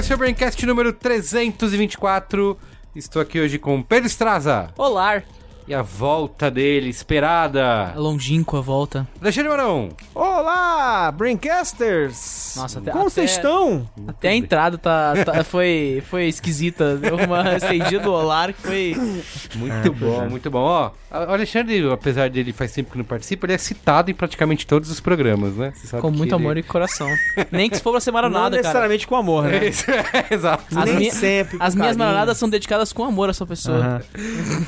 esse é o Braincast número 324. Estou aqui hoje com Pedro Estraza Olá, e a volta dele, esperada. a longínqua volta. Alexandre Marão. Olá, Braincasters! Nossa, até- Como até- vocês estão? Até a entrada tá, tá- foi, foi esquisita. Deu uma estendida do Olar que foi. Muito bom, muito bom. Ó, o Alexandre, apesar dele faz tempo que não participa, ele é citado em praticamente todos os programas, né? Você sabe Com que muito ele- amor e coração. Nem que se for pra ser maronada, Não cara. necessariamente com amor, né? Isso, é, exato. As, Nem minha- sempre com as minhas carinho. maronadas são dedicadas com amor à sua pessoa. Aham.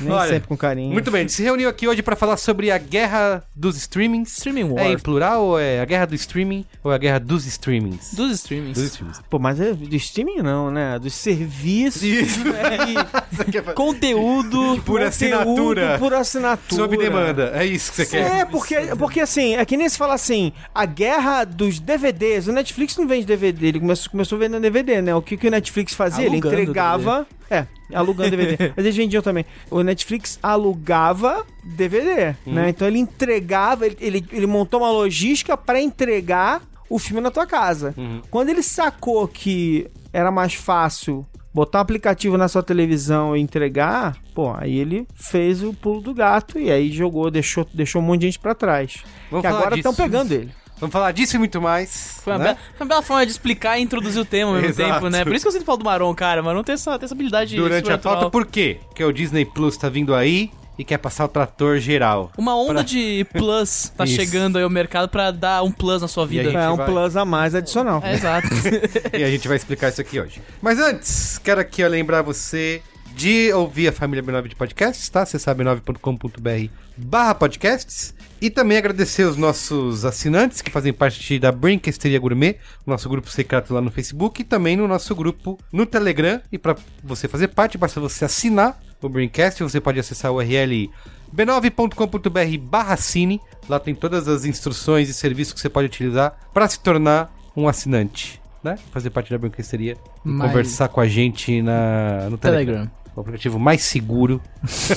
Nem Olha, sempre com carinho. Muito bem, a gente se reuniu aqui hoje pra falar sobre a guerra dos streamings. Streaming War. É em plural ou é a guerra do streaming ou é a guerra dos streamings? Dos streamings. Dos streamings. Pô, mas é do streaming não, né? Dos serviços. Isso. e Conteúdo. Por assinatura. conteúdo Por assinatura. Sob demanda. É isso que você quer. É, porque, porque assim, é que nem se fala assim, a guerra dos DVDs. O Netflix não vende DVD, ele começou, começou vendendo DVD, né? O que, que o Netflix fazia? Alugando ele entregava. É, alugando DVD. Mas eles vendiam também. O Netflix alugava DVD, né? Então ele entregava, ele, ele, ele montou uma logística pra entregar o filme na tua casa. Quando ele sacou que era mais fácil botar um aplicativo na sua televisão e entregar, pô, aí ele fez o pulo do gato e aí jogou, deixou, deixou um monte de gente pra trás. Vamos que agora estão pegando ele. Vamos falar disso e muito mais. Foi uma, né? bela, foi uma bela forma de explicar e introduzir o tema ao mesmo Exato. tempo, né? Por isso que eu sempre falo do Maron, cara. O Maron tem essa, tem essa habilidade Durante a pauta, por quê? Porque o Disney Plus tá vindo aí e quer passar o trator geral. Uma onda Pra- de plus tá chegando aí ao mercado pra dar um plus na sua vida. É um vai- plus a mais adicional. É, exato. e a gente vai explicar isso aqui hoje. Mas antes, quero aqui ó, lembrar você de ouvir a família B9 de podcasts, tá? Você sabe 9.com.br barra podcasts. E também agradecer os nossos assinantes que fazem parte da Brinquesteria Gourmet, nosso grupo secreto lá no Facebook e também no nosso grupo no Telegram. E para você fazer parte, basta você assinar o Brincast, você pode acessar o URL b9.com.br barra cine. Lá tem todas as instruções e serviços que você pode utilizar para se tornar um assinante, né? Fazer parte da Brinquesteria e Mas- conversar com a gente na, no Telegram. Telegram. O aplicativo mais seguro,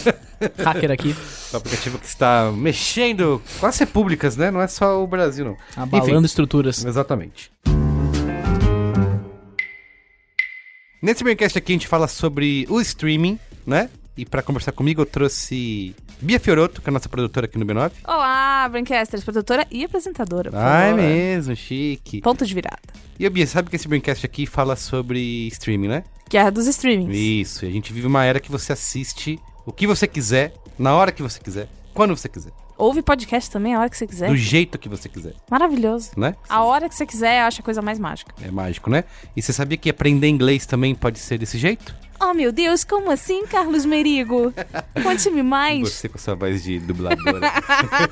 Hacker aqui, o aplicativo que está mexendo com as repúblicas, né? Não é só o Brasil, não. abalando estruturas. Exatamente. Nesse Braincast aqui a gente fala sobre o streaming, né? E pra conversar comigo eu trouxe Bia Fioroto, que é a nossa produtora aqui no B9. Olá, Brancasters, produtora e apresentadora. Ah, é mesmo, chique. Ponto de virada. E a Bia, sabe que esse Braincast aqui fala sobre streaming, né? Guerra dos streamings. Isso, e a gente vive uma era que você assiste o que você quiser, na hora que você quiser, quando você quiser, Ouve podcast também a hora que você quiser. do jeito que você quiser, Maravilhoso. né? A hora que você quiser, eu acho a coisa mais mágica. É mágico, né? E você sabia que aprender inglês também pode ser desse jeito? Oh, meu Deus, como assim, Carlos Merigo? Conte-me mais. Você com a sua voz de dubladora.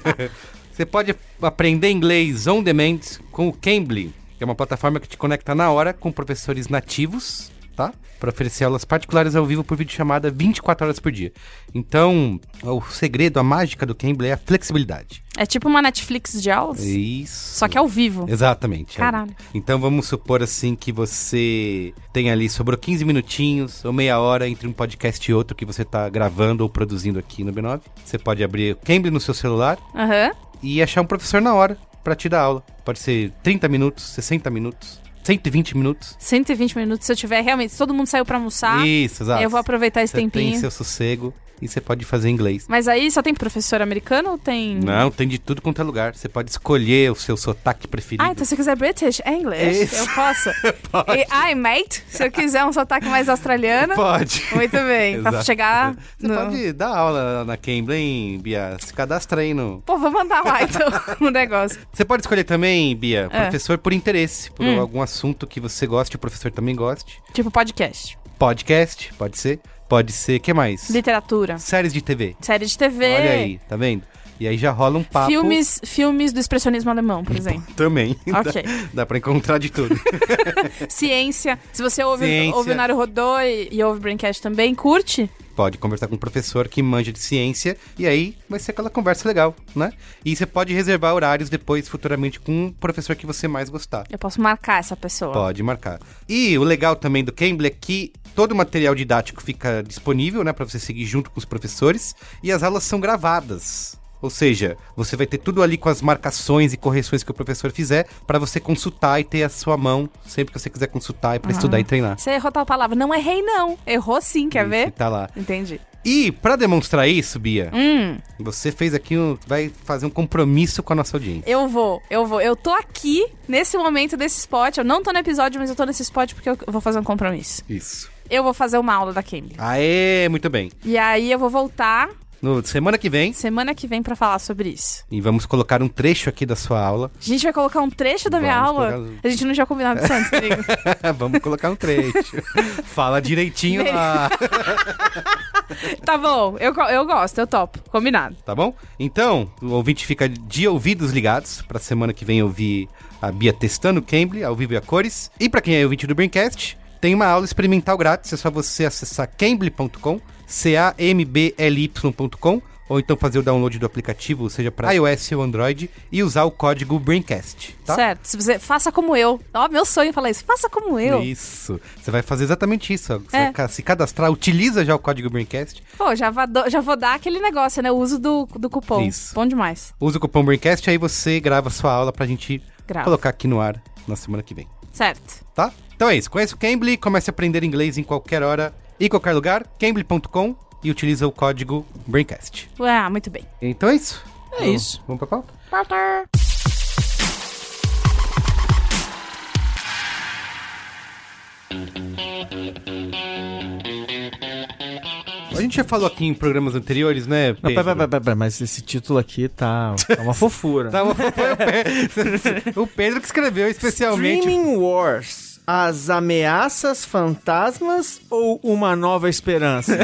você pode aprender inglês on demand com o Cambly, que é uma plataforma que te conecta na hora com professores nativos, tá? Para oferecer aulas particulares ao vivo por videochamada 24 horas por dia. Então, o segredo, a mágica do Cambly é a flexibilidade. É tipo uma Netflix de aulas, Isso. só que ao vivo. Exatamente. Caralho. Então vamos supor assim que você tem ali, sobrou 15 minutinhos ou meia hora entre um podcast e outro que você tá gravando ou produzindo aqui no B9. Você pode abrir o Cambly no seu celular Aham. e achar um professor na hora pra te dar aula. Pode ser 30 minutos, 60 minutos, 120 minutos. 120 minutos. Se eu tiver realmente, se todo mundo saiu pra almoçar, Isso, exato. eu vou aproveitar esse Você tem tempinho. seu sossego e você pode fazer inglês. Mas aí só tem professor americano ou tem. Não, tem de tudo quanto é lugar. Você pode escolher o seu sotaque preferido. Ah, então se você quiser British, English, Isso. eu posso. E, ai, mate, se eu quiser um sotaque mais australiano, Pode. muito bem. pra chegar Você no... pode dar aula na Cambly, hein, Bia? Se cadastra aí no... Pô, vou mandar lá então o negócio. Você pode escolher também, Bia, É. professor por interesse, por Hum. algum assunto que você goste, o professor também goste. Tipo podcast, Podcast, pode ser. Pode ser, que mais? literatura, Séries de TV. série de TV. Olha aí, tá vendo? E aí já rola um papo. Filmes, filmes do expressionismo alemão, por exemplo. Também. Ok. Dá, dá pra encontrar de tudo. Ciência. Se você ouve, Ciência. ouve o Naru Rodô e, e ouve o Braincast também, curte? pode conversar com um professor que manja de ciência e aí vai ser aquela conversa legal, né? E você pode reservar horários depois, futuramente, com um professor que você mais gostar. Eu posso marcar essa pessoa. Pode marcar. E o legal também do Cambly é que todo o material didático fica disponível, né, para você seguir junto com os professores e as aulas são gravadas. Ou seja, você vai ter tudo ali com as marcações e correções que o professor fizer para você consultar e ter a sua mão sempre que você quiser consultar e para estudar e treinar. Você errou tal palavra. Não errei, não. Errou sim, quer Isso, ver? Tá lá. Entendi. E para demonstrar isso, Bia, Hum, você fez aqui um, vai fazer um compromisso com a nossa audiência. eu vou, eu vou. Eu tô aqui, nesse momento desse spot. Eu não tô no episódio, mas eu tô nesse spot porque eu vou fazer um compromisso. Isso. Eu vou fazer uma aula da Cambly. Aê, muito bem. E aí eu vou voltar No semana que vem semana que vem pra falar sobre isso. e vamos colocar um trecho aqui da sua aula. A gente vai colocar um trecho da minha Vamos aula. colocar- A gente não tinha combinado isso antes, amigo. vamos colocar um trecho. Fala direitinho lá. tá bom, eu, eu gosto, eu topo. Combinado. Tá bom? Então, o ouvinte fica de ouvidos ligados pra semana que vem ouvir a Bia testando o Cambly, ao vivo e a cores. E pra quem é ouvinte do Braincast, tem uma aula experimental grátis, é só você acessar cambly.com, C-A-M-B-L-Y.com, ou então fazer o download do aplicativo, seja pra iOS ou Android, e usar o código Braincast, tá? Certo. Se você faça como eu. Ó, meu sonho falar isso. Faça como eu. Isso. Você vai fazer exatamente isso. Você É. vai se cadastrar, utiliza já o código Braincast, Pô, já, já vou dar aquele negócio, né? O uso do, do cupom. Isso. Bom demais. usa o cupom Braincast, aí você grava a sua aula pra gente Grava. colocar aqui no ar na semana que vem. Certo. tá? Então é isso. Conheça o Cambly, comece a aprender inglês em qualquer hora e qualquer lugar. Cambly.com e utiliza o código Braincast. Ah, muito bem. Então é isso. É Vamos- isso. Vamos pra pauta? A gente já falou aqui em programas anteriores, né? Não, Pedro? pera, pera, pera, pera, mas esse título aqui tá, tá uma fofura. Tá, foi o Pedro- o Pedro que escreveu especialmente. Streaming Wars. As ameaças fantasmas ou uma nova esperança?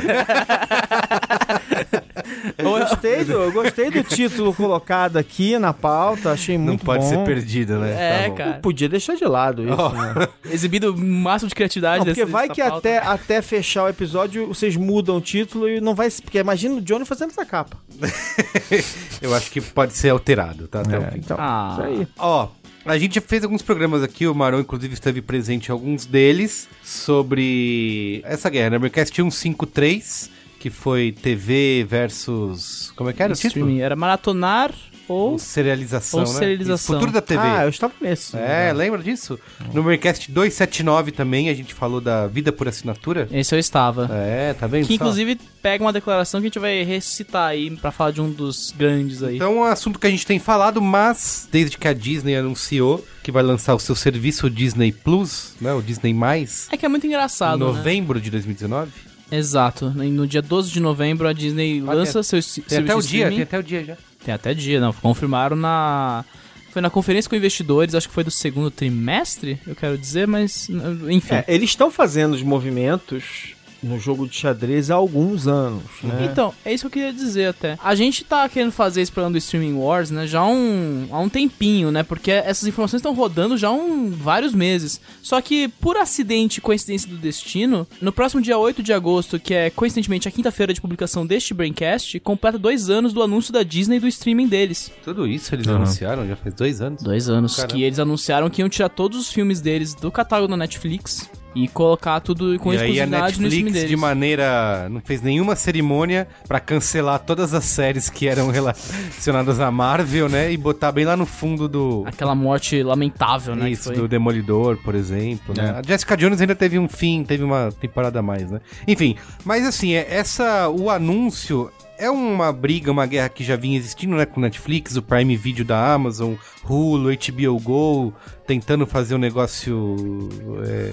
eu, gostei do, eu gostei do título colocado aqui na pauta, achei Não muito pode bom. ser perdido, né? É, Tá bom. cara. Podia deixar de lado isso, né? Exibido o máximo de criatividade Não, porque desse- vai dessa que pauta. até, até fechar o episódio vocês mudam o título e não vai... Porque imagina o Johnny fazendo essa capa. Eu acho que pode ser alterado, tá? Até o É, fim. então, Ah. isso aí. Ó, a gente já fez alguns programas aqui, o Marão inclusive esteve presente em alguns deles, sobre essa guerra, né? Braincast 153, que foi TV versus... Como é que era? Streaming. Era maratonar ou... Ou serialização, ou né? serialização. Isso, Futuro da TV. Ah, eu estava nesse. É, lembra disso? No Braincast 279 também, a gente falou da vida por assinatura. Esse eu estava. É, tá vendo Que só? inclusive pega uma declaração que a gente vai recitar aí pra falar de um dos grandes aí. Então é um assunto que a gente tem falado, mas desde que a Disney anunciou que vai lançar o seu serviço Disney Plus, né, o Disney+, Mais, É que é muito em engraçado, né? novembro de 2019. Exato. No no dia 12 de novembro a Disney Ah, lança seu s- Tem até o dia, tem até o dia já. Tem até dia, não. Confirmaram na. Foi na conferência com investidores, acho que foi do segundo trimestre, eu quero dizer, mas. Enfim. É, eles estão fazendo os movimentos no jogo de xadrez há alguns anos, né? Então, é isso que eu queria dizer até. A gente tá querendo fazer esse programa do Streaming Wars, né, já há um, há um tempinho, né, porque essas informações estão rodando já há um, vários meses. Só que, por acidente e coincidência do destino, no próximo dia 8 de agosto, que é coincidentemente a quinta-feira de publicação deste Braincast, completa dois anos do anúncio da Disney do streaming deles. Tudo isso eles anunciaram, já faz dois anos. Dois anos. Caramba. Que eles anunciaram que iam tirar todos os filmes deles do catálogo da Netflix e colocar tudo com e aí a exclusividade no streaming Netflix, de maneira... não fez nenhuma cerimônia pra cancelar todas as séries que eram relacionadas à Marvel, né, e botar bem lá no fundo do... Aquela morte lamentável, né? Isso, foi. do Demolidor, por exemplo, né? É. A Jessica Jones ainda teve um fim, teve uma temporada a mais, né? Enfim, mas assim, é- essa, o anúncio é uma briga, uma guerra que já vinha existindo, né? Com Netflix, o Prime Video da Amazon, Hulu, HBO Go, tentando fazer um negócio é,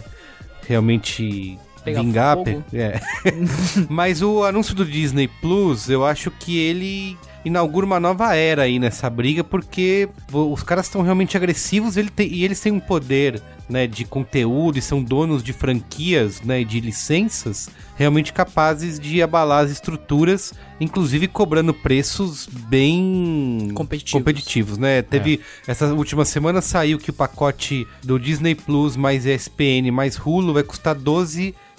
realmente Pegar vingar. pe- é. mas o anúncio do Disney Plus, eu acho que ele inaugura uma nova era aí nessa briga, porque os caras estão realmente agressivos ele tem- e eles têm um poder né, de conteúdo e são donos de franquias, né, de licenças, realmente capazes de abalar as estruturas, inclusive cobrando preços bem Competitivos. competitivos, né? Teve essa última semana saiu que o pacote do Disney Plus mais ESPN mais Hulu vai custar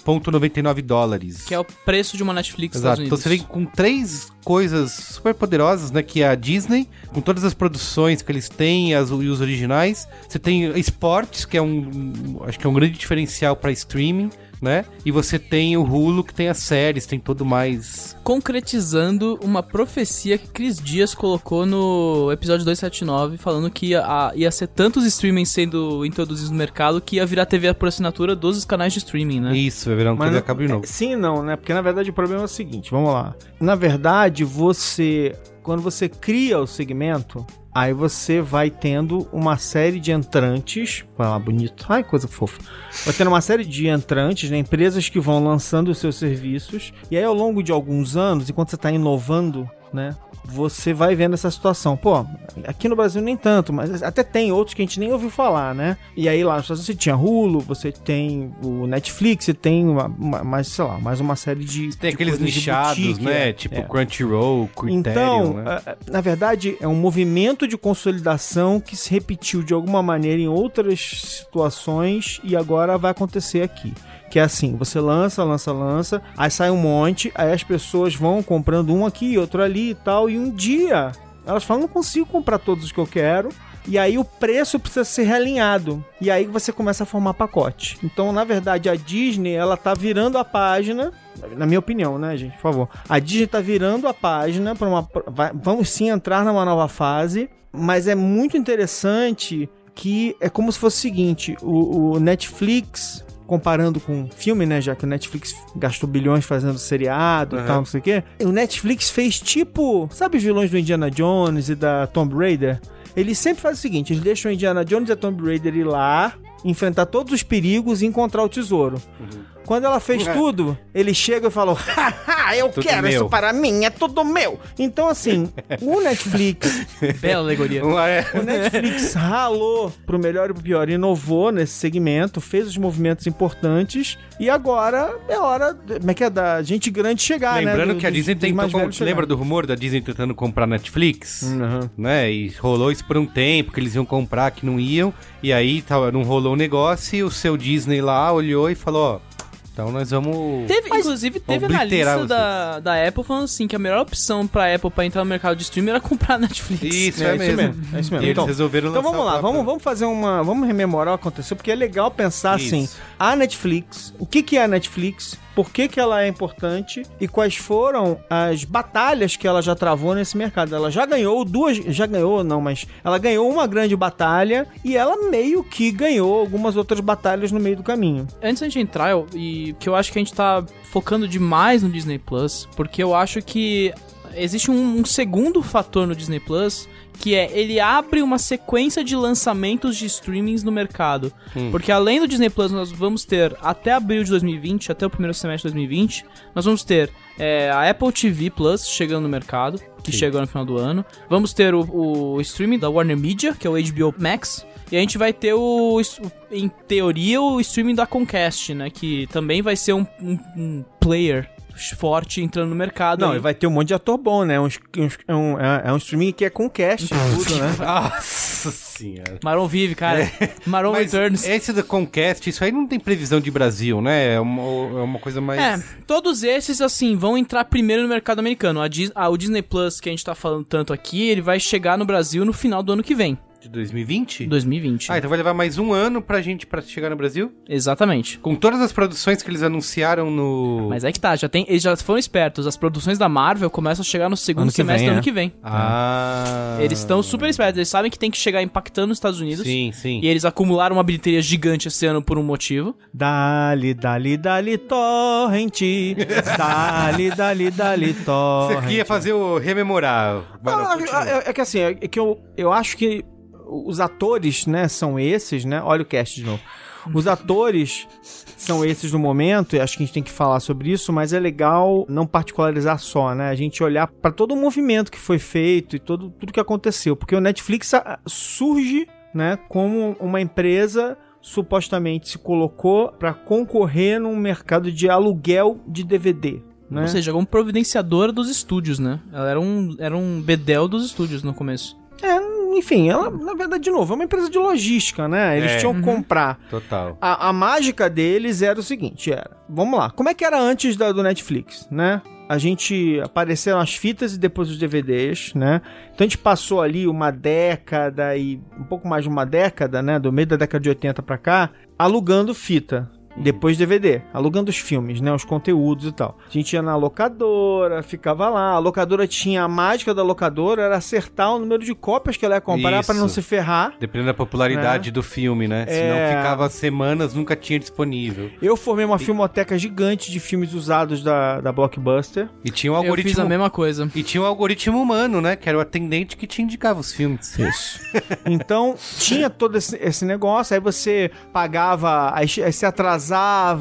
12,99 dólares. Que é o preço de uma Netflix Exato. Então você vem com três coisas super poderosas, né? Que é a Disney, com todas as produções que eles têm as, e os originais. Você tem esportes, que é um. Acho que é um grande diferencial para streaming, né? E você tem o Hulu, que tem as séries, tem todo mais. concretizando uma profecia que Cris Dias colocou no episódio 279, falando que ia, a- ia ser tantos streamings sendo introduzidos no mercado que ia virar TV por assinatura dos canais de streaming, né? Isso, vai virar um TV a não- cabo de novo. é, Sim e não, né? Porque na verdade o problema é o seguinte, vamos lá. Na verdade, você quando você cria o segmento, aí você vai tendo uma série de entrantes, vai lá bonito. Ai, coisa fofa. Vai tendo uma série de entrantes, né, empresas que vão lançando os seus serviços, e aí ao longo de alguns anos, enquanto você está inovando, né, você vai vendo essa situação. Pô, aqui no Brasil nem tanto, mas até tem outros que a gente nem ouviu falar, né? E aí lá nos Estados Unidos você tinha Hulu, você tem o Netflix, você tem uma, uma- mais, sei lá, mais uma série de. Tem de aqueles nichados, boutique, né? é, tipo é. Crunchyroll, Criterion, Então, né? na verdade, é um movimento de consolidação que se repetiu de alguma maneira em outras situações e agora vai acontecer aqui. Que é assim, você lança, lança, lança, aí sai um monte, aí as pessoas vão comprando um aqui, outro ali e tal, e um dia elas falam, não consigo comprar todos os que eu quero, e aí o preço precisa ser realinhado. E aí você começa a formar pacote. Então, na verdade, a Disney, ela tá virando a página, na minha opinião, né, gente, por favor. A Disney tá virando a página para uma vai- vamos sim entrar numa nova fase, mas é muito interessante que é como se fosse o seguinte, o, o Netflix comparando com filme, né, já que o Netflix gastou bilhões fazendo seriado e Aham. tal, não sei o quê. O Netflix fez tipo, sabe os vilões do Indiana Jones e da Tomb Raider? Ele sempre faz o seguinte, eles deixam o Indiana Jones e a Tomb Raider ir lá, enfrentar todos os perigos e encontrar o tesouro. Quando ela fez É. tudo, ele chega e falou: Haha, eu Tudo quero meu." isso para mim, é tudo meu. Então, assim, o Netflix Bela alegoria. Não é? o Netflix ralou pro melhor e pro pior, inovou nesse segmento, fez os movimentos importantes e agora é hora, como é que é, da gente grande chegar, né? Lembrando Do- que a Disney mais velhos Lembra do rumor da Disney tentando comprar Netflix? Uhum. Né? E rolou isso por um tempo, que eles iam comprar, que não iam. E aí não rolou o negócio e o seu Disney lá olhou e falou: Ó, então nós vamos. Teve, inclusive, teve analista da, da Apple falando assim que a melhor opção pra Apple pra entrar no mercado de streaming era comprar a Netflix. Isso, É, é, isso mesmo. mesmo, é isso mesmo. E eles Então- resolveram Então vamos lá, própria. vamos, vamos fazer uma. Vamos rememorar o que aconteceu, porque é legal pensar Isso. assim: a Netflix, o que, que é a Netflix, por que, que ela é importante e quais foram as batalhas que ela já travou nesse mercado. Ela já ganhou duas. Já ganhou, não, mas ela ganhou uma grande batalha e ela meio que ganhou algumas outras batalhas no meio do caminho. Antes da gente entrar, eu, e que eu acho que a gente tá focando demais no Disney Plus, porque eu acho que existe um, um segundo fator no Disney Plus, que é ele abre uma sequência de lançamentos de streamings no mercado. Porque além do Disney Plus, nós vamos ter até abril de 2020, até o primeiro semestre de 2020, nós vamos ter é, a Apple TV Plus chegando no mercado, que chega no final do ano. Vamos ter o, o streaming da Warner Media, que é o HBO Max. E a gente vai ter o, o- em teoria, o streaming da Comcast, né? Que também vai ser um, um- um player forte entrando no mercado. Não, aí. e vai ter um monte de ator bom, né? Uns- uns- é, um, é, é um streaming que é com cast e tudo, né? Nossa senhora. Maron vive, cara. Maron Mas Returns. esse da Conquest, isso aí não tem previsão de Brasil, né? É uma, é uma coisa mais. É, todos esses, assim, vão entrar primeiro no mercado americano. A Dis- ah, o Disney Plus, que a gente tá falando tanto aqui, ele vai chegar no Brasil no final do ano que vem, De 2020? 2020. Ah, então vai levar mais um ano pra gente pra chegar no Brasil? Exatamente. Com todas as produções que eles anunciaram no. Mas é que tá, já tem, eles já foram espertos. As produções da Marvel começam a chegar no segundo Ano semestre vem, do ano é. que vem. Ah. Eles estão super espertos, eles sabem que tem que chegar impactando nos Estados Unidos. Sim, sim. E eles acumularam uma bilheteria gigante esse ano por um motivo. Dali, dali, dali, torrente. Dali, dali, dali, Você torrente. queria fazer o rememorar. Ah, é, é que assim, é que eu, eu acho que os atores, né, são esses, né? Olha o cast de novo. Os atores são esses no momento, e acho que a gente tem que falar sobre isso, mas é legal não particularizar só, né? A gente olhar para todo o movimento que foi feito e todo, tudo que aconteceu. Porque o Netflix ah, surge né, como uma empresa supostamente se colocou para concorrer num mercado de aluguel de DVD. Né? Ou seja, como providenciadora dos estúdios, né? Ela era um, era um bedel dos estúdios no começo. Enfim, ela, na verdade, de novo, é uma empresa de logística, né? Eles É. tinham que comprar. Total. A, a mágica deles era o seguinte, era... Vamos lá, como é que era antes da, do Netflix, né? A gente... Apareceram as fitas e depois os DVDs, né? Então a gente passou ali uma década e... Um pouco mais de uma década, né? Do meio da década de 80 pra cá, alugando fita. Depois DVD, alugando os filmes, né? Os conteúdos e tal. A gente ia na locadora, ficava lá. A locadora tinha a mágica da locadora, era acertar o número de cópias que ela ia comprar pra não se ferrar. Dependendo da popularidade do filme, né? Se não É. ficava semanas, nunca tinha disponível. Eu formei uma filmoteca gigante de filmes usados da, da Blockbuster. E tinha um Eu fiz algoritmo. a mesma coisa. E tinha um algoritmo humano, né? Que era o atendente que te indicava os filmes. Isso. Então, tinha todo esse, esse negócio, aí você pagava, aí, você atrasava,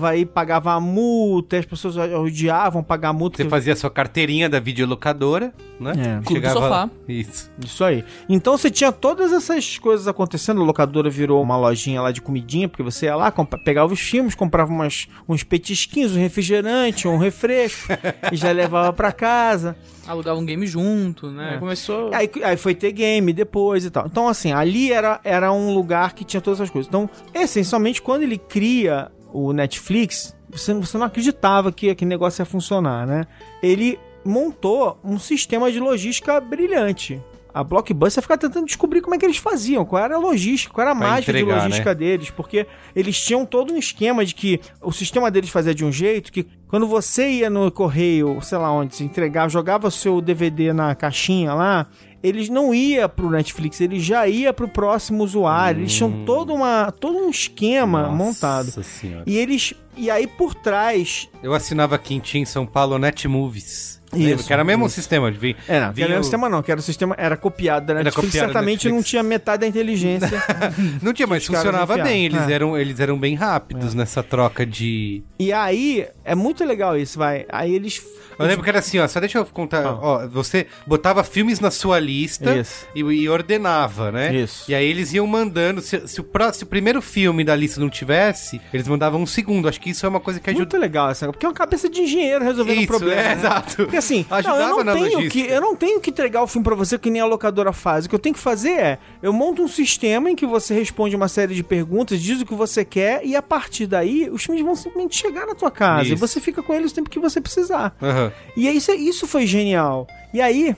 aí pagava a multa, aí as pessoas odiavam pagar a multa. Você que- fazia a sua carteirinha da videolocadora, né? É. Do Sofá. Isso. Isso aí. Então você tinha todas essas coisas acontecendo. A locadora virou uma lojinha lá de comidinha, porque você ia lá, pegava os filmes, comprava umas, uns petisquinhos, um refrigerante, um refresco, e já levava pra casa. Alugava um game junto, né? É. Começou. Aí, aí foi ter game depois e tal. Então, assim, ali era, era um lugar que tinha todas essas coisas. Então, essencialmente, quando ele cria o Netflix, você, você não acreditava que aquele negócio ia funcionar, né? Ele montou um sistema de logística brilhante. A Blockbuster fica tentando descobrir como é que eles faziam, qual era a logística, qual era a Pra mágica de entregar, logística deles, porque eles tinham todo um esquema de que o sistema deles fazia de um jeito que quando você ia no correio, sei lá onde, se entregava, jogava o seu DVD na caixinha lá, eles não ia pro Netflix, ele já ia pro próximo usuário. Eles tinham todo, uma, todo um esquema Nossa montado. Senhora. E eles. E aí por trás. Eu assinava aqui em São Paulo, Netmovies. Isso? Que era o mesmo isso. sistema de vir. É, não, vinha era o o- sistema não, que era o sistema. Era copiado da Era Netflix. copiado da certamente não Netflix. tinha metade da inteligência. Não tinha, mas funcionava bem. Eles, É. eram, eles eram bem rápidos nessa troca de. e aí, é muito legal isso, vai. Aí eles. Eu lembro que era assim, ó, só deixa eu contar. Ah. Ó, você botava filmes na sua lista e, e ordenava, né? Isso. E aí eles iam mandando. Se, se o, pró- se o primeiro filme da lista não tivesse, eles mandavam um segundo. Acho que isso é uma coisa que ajuda. Muito legal essa, porque é uma cabeça de engenheiro resolvendo um Isso, problema. é, né? exato. Porque assim, não, Ajudava eu, na não tenho logística. que, eu não tenho que entregar o filme pra você que nem a locadora faz. O que eu tenho que fazer é, eu monto um sistema em que você responde uma série de perguntas, diz o que você quer e a partir daí os filmes vão simplesmente chegar na tua casa e Isso. você fica com eles o tempo que você precisar. Aham. E aí, isso, isso foi genial. E aí,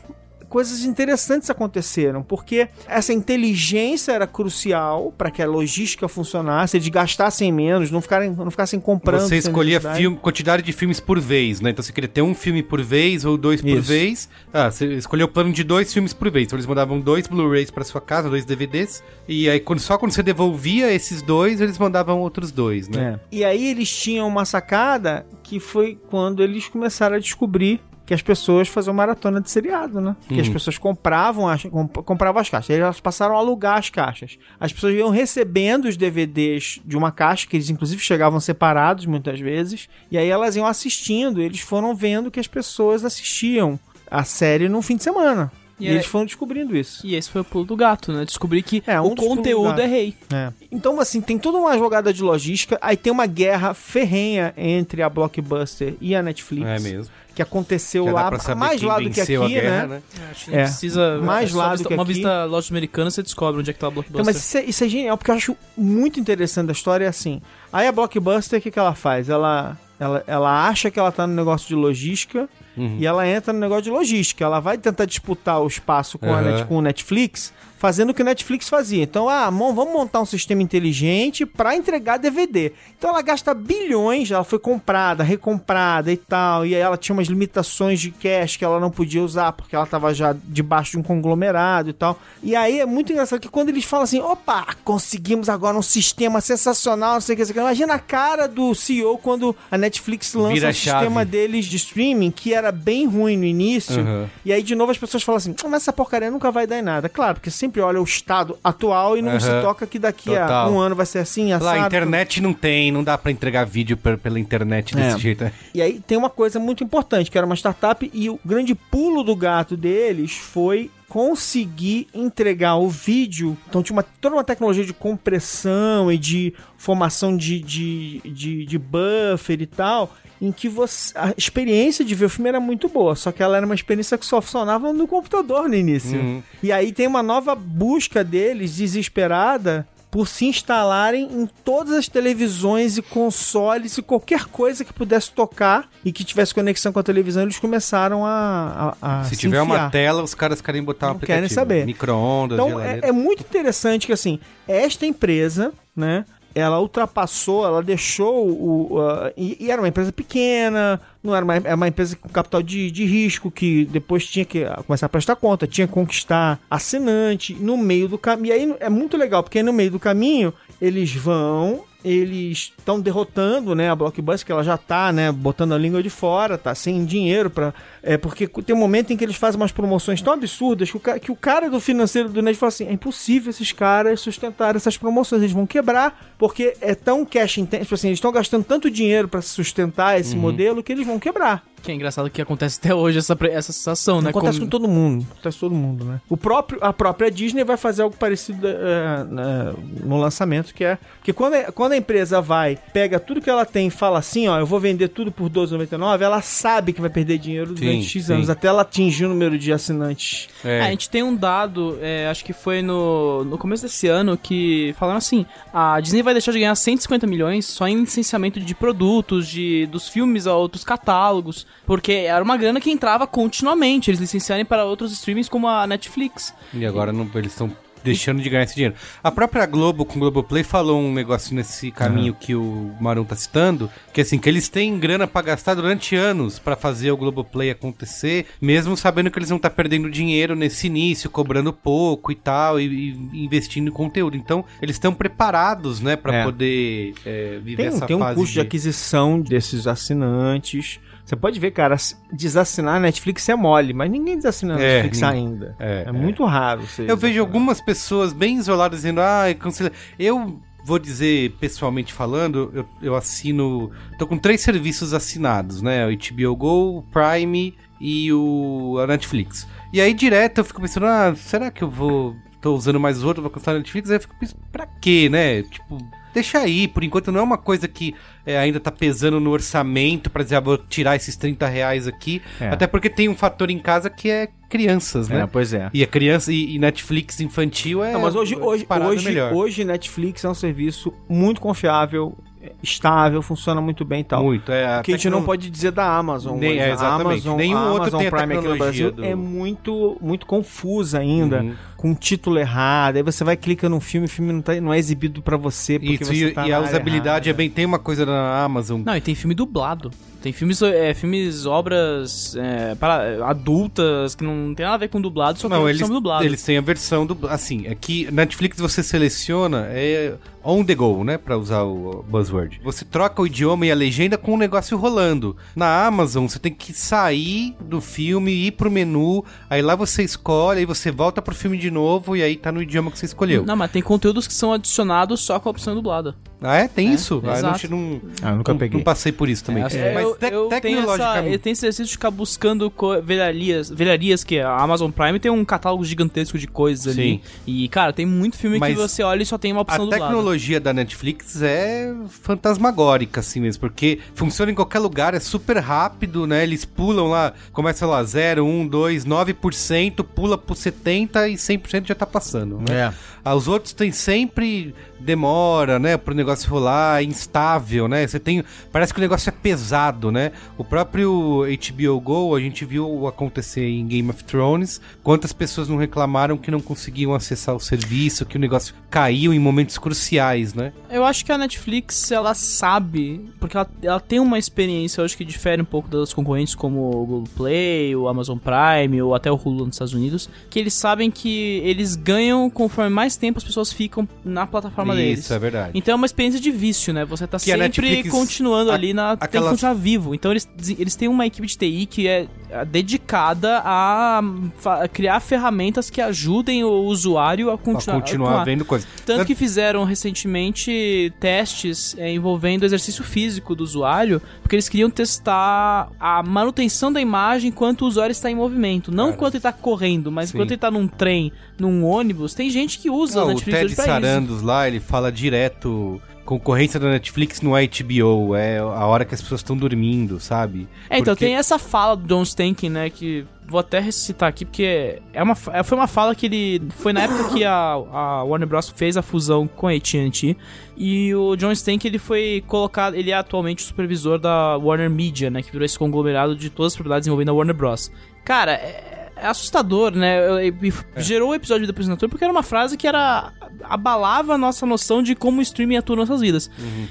coisas interessantes aconteceram, porque essa inteligência era crucial para que a logística funcionasse, eles gastassem menos, não, ficarem, não ficassem comprando. Você escolhia filme, quantidade de filmes por vez, né? Então você queria ter um filme por vez ou dois por Isso. vez. Ah, você escolheu o plano de dois filmes por vez. Então eles mandavam dois Blu-rays pra sua casa, dois DVDs. E aí só quando você devolvia esses dois, eles mandavam outros dois, né? É. E aí eles tinham uma sacada que foi quando eles começaram a descobrir que as pessoas faziam maratona de seriado, né? Que as Uhum. pessoas compravam as, comp- compravam as caixas. Aí elas passaram a alugar as caixas. As pessoas iam recebendo os DVDs de uma caixa, que eles inclusive chegavam separados muitas vezes. E aí elas iam assistindo. Eles foram vendo que as pessoas assistiam a série no fim de semana. E E, é- eles foram descobrindo isso. E esse foi o pulo do gato, né? Descobrir que É, um o conteúdo é rei. É. Então, assim, tem toda uma jogada de logística. Aí tem uma guerra ferrenha entre a Blockbuster e a Netflix. É mesmo. Que aconteceu Já lá, mais lá do que aqui, a guerra, né? Acho que não É. precisa. Mais é lá do que Uma aqui. vista loja americana, você descobre onde é que tá a Então, Blockbuster. mas isso é, isso é genial, porque eu acho muito interessante da história é assim. Aí a Blockbuster, o que, que ela faz? Ela, ela, ela acha que ela tá no negócio de logística Uhum. e ela entra no negócio de logística. Ela vai tentar disputar o espaço com, Aham. Net, com o Netflix, fazendo o que o Netflix fazia. Então, ah, mon- vamos montar um sistema inteligente pra entregar DVD. Então ela gasta bilhões, ela foi comprada, recomprada e tal, e aí ela tinha umas limitações de cash que ela não podia usar porque ela tava já debaixo de um conglomerado e tal. E aí é muito engraçado que quando eles falam assim, opa, conseguimos agora um sistema sensacional, não sei o que, não sei o que. imagina a cara do CEO quando a Netflix lança o sistema deles de streaming que era era bem ruim no início. Uhum. E aí, de novo, as pessoas falam assim: "Ah, mas essa porcaria nunca vai dar em nada. Claro, porque sempre olha o estado atual e não Uhum. se toca que daqui Total. a um ano vai ser assim, assado. Lá, a internet não tem, não dá pra entregar vídeo per- pela internet desse É. jeito. né? E aí tem uma coisa muito importante, que era uma startup, e o grande pulo do gato deles foi conseguir entregar o vídeo. Então tinha uma, toda uma tecnologia de compressão e de formação de, de, de, de buffer e tal. Em que você, a experiência de ver o filme era muito boa, só que ela era uma experiência que só funcionava no computador no início. Uhum. E aí tem uma nova busca deles, desesperada, por se instalarem em todas as televisões e consoles e qualquer coisa que pudesse tocar e que tivesse conexão com a televisão, eles começaram a, a, a Se tiver uma enfiar. tela, os caras querem botar um Não aplicativo. querem saber. Micro-ondas, Então é, é muito interessante que assim, esta empresa, né? Ela ultrapassou, ela deixou o. a- e, e era uma empresa pequena, não era uma, era uma empresa com capital de, de risco, que depois tinha que ah, começar a prestar conta, tinha que conquistar assinante no meio do caminho. E aí é muito legal, porque no meio do caminho eles vão, eles estão derrotando, né, a Blockbuster, que ela já tá, né, botando a língua de fora, tá sem dinheiro para é porque tem um momento em que eles fazem umas promoções tão absurdas que o, que o cara do financeiro do Net fala assim: é impossível esses caras sustentarem essas promoções, eles vão quebrar, porque é tão cash intense, tipo assim, eles estão gastando tanto dinheiro para sustentar esse Uhum. modelo que eles vão quebrar. Que é engraçado que acontece até hoje essa, essa sensação, né? Acontece Como- com todo mundo. Acontece com todo mundo, né? O próprio, a própria Disney vai fazer algo parecido é, né, no lançamento, que é. Porque quando a, quando a empresa vai, pega tudo que ela tem e fala assim, ó, eu vou vender tudo por R$12,99, ela sabe que vai perder dinheiro durante Sim, X sim. anos, até ela atingir o número de assinantes. É. a gente tem um dado, é, acho que foi no, no começo desse ano, que falaram assim: a Disney vai deixar de ganhar 150 milhões só em licenciamento de produtos, de, dos filmes a outros catálogos, porque era uma grana que entrava continuamente, eles licenciarem para outros streamings como a Netflix. E agora não, eles estão deixando de ganhar esse dinheiro. A própria Globo com o Globoplay falou um negócio nesse caminho que o Marum tá citando, que assim, que eles têm grana pra gastar durante anos pra fazer o Globoplay acontecer, mesmo sabendo que eles vão estar perdendo dinheiro nesse início, cobrando pouco e tal, e, e investindo em conteúdo. Então, eles estão preparados, né, pra É. poder é, viver Tem, essa tem um fase custo de aquisição desses assinantes. Você pode ver, cara, desassinar a Netflix é mole, mas ninguém desassina a É, Netflix ninguém- ainda. É, É, é. muito raro. você Eu vejo algumas pessoas bem isoladas dizendo, ah, cancela. Eu vou dizer, pessoalmente falando, eu, eu assino. tô com três serviços assinados, né? O HBO Go, o Prime e o a Netflix. E aí direto eu fico pensando, ah, será que eu vou. tô usando mais outro, vou cancelar a Netflix? Aí eu fico pensando, pra quê, né? Tipo. Deixa aí, por enquanto não é uma coisa que é, ainda tá pesando no orçamento pra dizer, ah, vou tirar esses 30 reais aqui. É. Até porque tem um fator em casa que é crianças, né? É, pois é. E a criança e, e Netflix infantil é. Não, mas hoje, hoje, hoje, melhor. hoje Netflix é um serviço muito confiável, é, estável, funciona muito bem e tal. Muito, é. O que a gente não pode dizer da Amazon. Nem- é, a exatamente. Amazon, Nenhum a outro Amazon tem a Prime aqui no Brasil do- é muito, muito confusa ainda, Uhum. com título errado. Aí você vai clica num filme, o filme não, tá, não é exibido pra você porque Isso, você e, tá e na a usabilidade é errada. bem. Tem uma coisa na Amazon. Não, e tem filme dublado. Tem filmes, é, filmes, obras é, para adultas que não tem nada a ver com dublado, só tem Não, a eles, eles têm a versão do. Assim, é que Netflix você seleciona é on the go, né? Pra usar o buzzword. Você troca o idioma e a legenda com o negócio rolando. Na Amazon, você tem que sair do filme, ir pro menu, aí lá você escolhe, aí você volta pro filme de novo e aí tá no idioma que você escolheu. Não, mas tem conteúdos que são adicionados só com a opção dublada. Ah, é? Tem isso? Ah, eu exato. não, não, Ah, eu nunca não- peguei. não passei por isso também. É, Mas eu, tec- eu tenho essa, tecnologicamente. eu tenho esse exercício de ficar buscando velharias, velharias que a Amazon Prime tem um catálogo gigantesco de coisas ali. Sim. E, cara, tem muito filme Mas que você olha e só tem uma opção dublada. Tecnologia da Netflix é fantasmagórica, assim mesmo, porque funciona em ququalquer lugar, é super rápido, né? Eles pulam lá, começa lá 0, 1, 2, 9%, pula pro 70% e 100% já tá passando, né? É. Ah, Os outros tem sempre demora, né, pro negócio rolar, é instável, né? Você tem, parece que o negócio é pesado, né? O próprio HBO Go, a gente viu acontecer em Game of Thrones, quantas pessoas não reclamaram que não conseguiam acessar o serviço, que o negócio caiu em momentos cruciais, né? Eu acho que a Netflix, ela sabe, porque ela, ela tem uma experiência, eu acho que difere um pouco das concorrentes como o Google Play, o Amazon Prime ou até o Hulu nos Estados Unidos, que eles sabem que eles ganham conforme mais tempo as pessoas ficam na plataforma deles. Isso, é verdade. Então é uma experiência de vício, né? Você tá Que sempre Netflix- continuando a- ali na. Tem que aquelas- continuar vivo. Então eles, eles têm uma equipe de TI que é, dedicada a, a criar ferramentas que ajudem o usuário a continuar. continuar vendo coisa. Tanto que fizeram recentemente testes é, envolvendo o exercício físico do usuário, porque eles queriam testar a manutenção da imagem enquanto o usuário está em movimento. Não Cara, enquanto ele está correndo, mas sim. enquanto ele está num trem, num ônibus. Tem gente que usa Não, o Netflix Ted pra isso. Sarandos lá, ele fala direto. Concorrência da Netflix não é HBO, é a hora que as pessoas estão dormindo, sabe? É, então Porque- tem essa fala do John Stankin, né, que vou até recitar aqui porque é uma, foi uma fala que ele foi na época que a, a Warner Bros fez a fusão com a AT&T e o John Stankin ele foi colocado, ele é atualmente o supervisor da Warner Media, né, que virou esse conglomerado de todas as propriedades envolvendo a Warner Bros. Cara, é, é assustador, né? E- e Gerou o episódio do apresentador porque era uma frase que era abalava a nossa noção de como o streaming atua nossas vidas.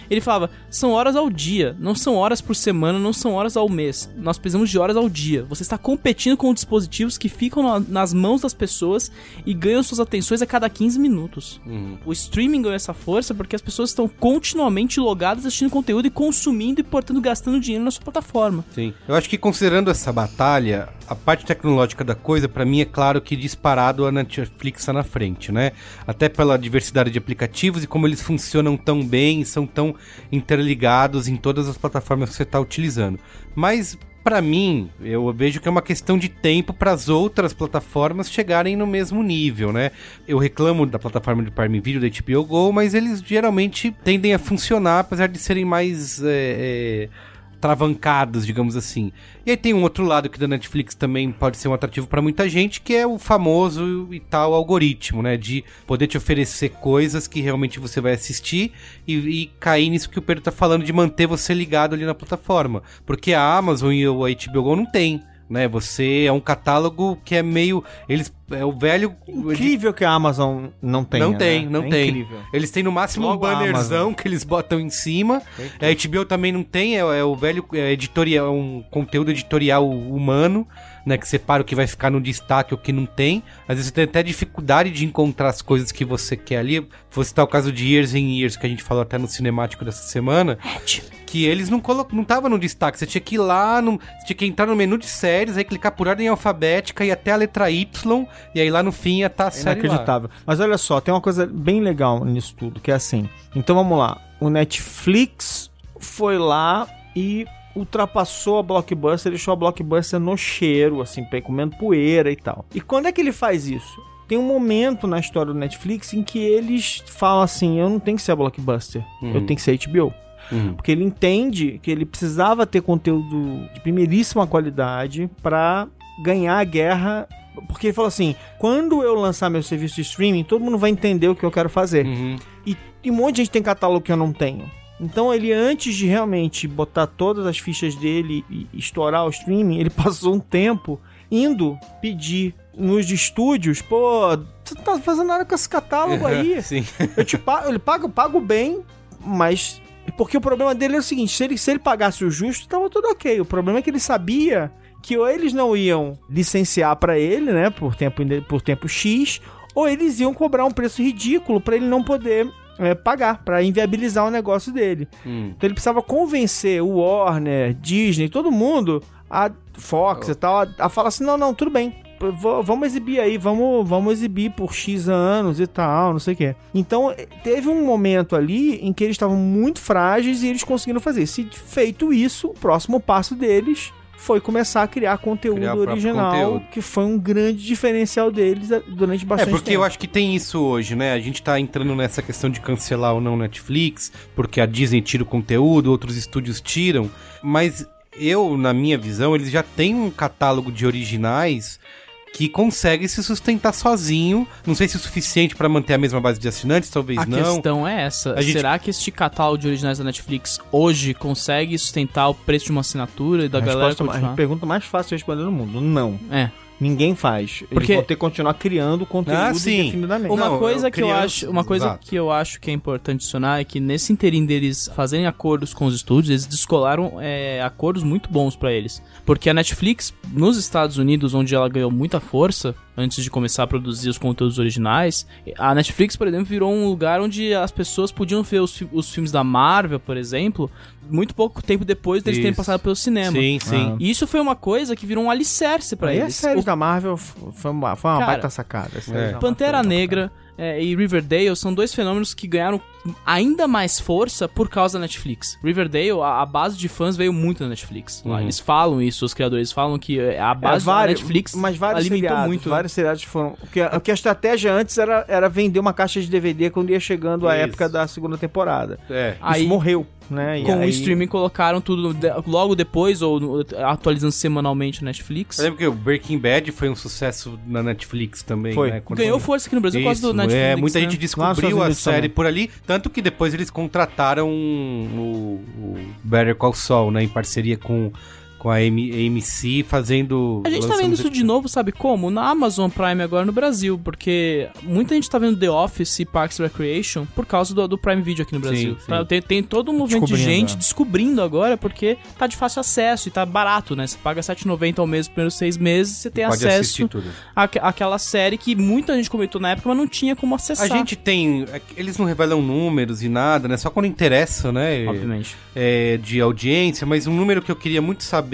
Ele falava: são horas ao dia, não são horas por semana, não são horas ao mês. Nós precisamos de horas ao dia. Você está competindo com dispositivos que ficam na- nas mãos das pessoas e ganham suas atenções a cada 15 minutos. O streaming ganhou essa força porque as pessoas estão continuamente logadas assistindo conteúdo e consumindo e, portanto, gastando dinheiro na sua plataforma. Sim. Eu acho que considerando essa batalha, a parte tecnológica da coisa, pra mim é claro que disparado a Netflix tá na frente, né? Até pela diversidade de aplicativos e como eles funcionam tão bem, são tão interligados em todas as plataformas que você tá utilizando. Mas pra mim, eu vejo que é uma questão de tempo para as outras plataformas chegarem no mesmo nível, né? Eu reclamo da plataforma de Prime Video da HBO Go, mas eles geralmente tendem a funcionar, apesar de serem mais é, é, travancados, digamos assim. E aí tem um outro lado que da Netflix também pode ser um atrativo para muita gente, que é o famoso e tal algoritmo, né? De poder te oferecer coisas que realmente você vai assistir e, e cair nisso que o Pedro tá falando, de manter você ligado ali na plataforma. Porque a Amazon e o HBO Go não tem. Né, você é um catálogo que é meio. Eles. É o velho. Incrível que a Amazon não tem. Não tem, não é tem. Incrível. Eles têm no máximo Logo um bannerzão que eles botam em cima. A HBO também não tem, é, é o velho é editorial, um conteúdo editorial humano, né? Que separa o que vai ficar no destaque e o que não tem. Às vezes você tem até dificuldade de encontrar as coisas que você quer ali. Vou citar o caso de Years and Years, que a gente falou até no cinemático dessa semana. Que eles não colocam, não tava no destaque. Você tinha que ir lá, no, você tinha que entrar no menu de séries, aí clicar por ordem alfabética e até a letra Y, e aí lá no fim ia estar a É série lá. inacreditável. Mas olha só, tem uma coisa bem legal nisso tudo, que é assim. Então vamos lá. O Netflix foi lá e ultrapassou a Blockbuster, deixou a Blockbuster no cheiro, assim, comendo poeira e tal. E quando é que ele faz isso? Tem um momento na história do Netflix em que eles falam assim: eu não tenho que ser a Blockbuster, eu tenho que ser a HBO. Uhum. Porque ele entende que ele precisava ter conteúdo de primeiríssima qualidade pra ganhar a guerra. Porque ele falou assim: quando eu lançar meu serviço de streaming, todo mundo vai entender o que eu quero fazer. Uhum. E, e um monte de gente tem catálogo que eu não tenho. Então ele, antes de realmente botar todas as fichas dele e estourar o streaming, ele passou um tempo indo pedir nos estúdios, pô, você não tá fazendo nada com esse catálogo aí. Sim. Eu te pago, ele paga, eu pago bem, mas. Porque o problema dele é o seguinte: se ele, se ele pagasse o justo, tava tudo ok. O problema é que ele sabia que ou eles não iam licenciar pra ele, né, por tempo, por tempo X, ou eles iam cobrar um preço ridículo pra ele não poder é, pagar, pra inviabilizar o negócio dele. Hum. Então ele precisava convencer o Warner, Disney, todo mundo, a Fox e tal, a, a falar assim: não, não, tudo bem. Vamos exibir aí, vamos, vamos exibir por X anos e tal, não sei o quê. Então, eh, teve um momento ali em que eles estavam muito frágeis e eles conseguiram fazer. Se feito isso, o próximo passo deles foi começar a criar conteúdo Criar original, conteúdo. que foi um grande diferencial deles eh, durante É, bastante porque tempo. eu acho que tem isso hoje, né? A gente tá entrando nessa questão de cancelar ou não Netflix, porque a Disney tira o conteúdo, outros estúdios tiram, mas eu, na minha visão, eles já têm um catálogo de originais que consegue se sustentar sozinho. Não sei se é o suficiente pra manter a mesma base de assinantes, talvez A não. questão é essa. A gente- Será que este catálogo de originais da Netflix hoje consegue sustentar o preço de uma assinatura e da a, galera resposta, a continuar? pergunta mais fácil de responder no mundo: não. É. Ninguém faz. Eles Porque- vão ter que continuar criando conteúdo Ah, sim. indefinidamente. Uma Não, coisa eu que eu criança- acho, uma coisa Exato. que eu acho que é importante adicionar é que nesse interim deles fazerem acordos com os estúdios, eles descolaram é, acordos muito bons pra eles, porque a Netflix nos Estados Unidos, onde ela ganhou muita força, antes de começar a produzir os conteúdos originais. A Netflix, por exemplo, virou um lugar onde as pessoas podiam ver os, os filmes da Marvel, por exemplo, muito pouco tempo depois deles terem Isso. passado pelo cinema. Sim, sim. E isso foi uma coisa que virou um alicerce pra Aí a eles. série O da Marvel foi uma, foi uma Cara, baita sacada. a série é. Pantera Negra é, e Riverdale são dois fenômenos que ganharam ainda mais força por causa da Netflix. Riverdale, a, a base de fãs veio muito da Netflix. Uhum. Eles falam isso, os criadores falam que é, a É, base vários- da Netflix mas vários alimentou seriados, muito. Vários seriados foram. Porque, a- porque a estratégia antes era, era vender uma caixa de DVD quando ia chegando a Isso. época da segunda temporada. É. Aí- Isso morreu, né? E Com o aí- streaming colocaram tudo logo depois, ou atualizando semanalmente na Netflix. Eu lembro que o Breaking Bad foi um sucesso na Netflix também, Foi. né? Ganhou força aqui no Brasil por causa do Isso, Netflix. É, muita né? gente descobriu a série também. por ali, tanto que depois eles contrataram o, o Better Call Saul, né, em parceria com, com a AMC, fazendo... A gente tá vendo isso de novo, sabe como? Na Amazon Prime agora no Brasil, porque muita gente tá vendo The Office e Parks Recreation por causa do, do Prime Video aqui no Brasil. sim. Tá? Tem, tem todo um movimento de gente descobrindo agora, porque tá de fácil acesso e tá barato, né? Você paga R$7,90 ao mês nos primeiros seis meses, você tem Pode acesso àquela série que muita gente comentou na época, mas não tinha como acessar. A gente tem... é Eles não revelam números e nada, né? Só quando interessa, né? Obviamente. é, de audiência, mas um número que eu queria muito saber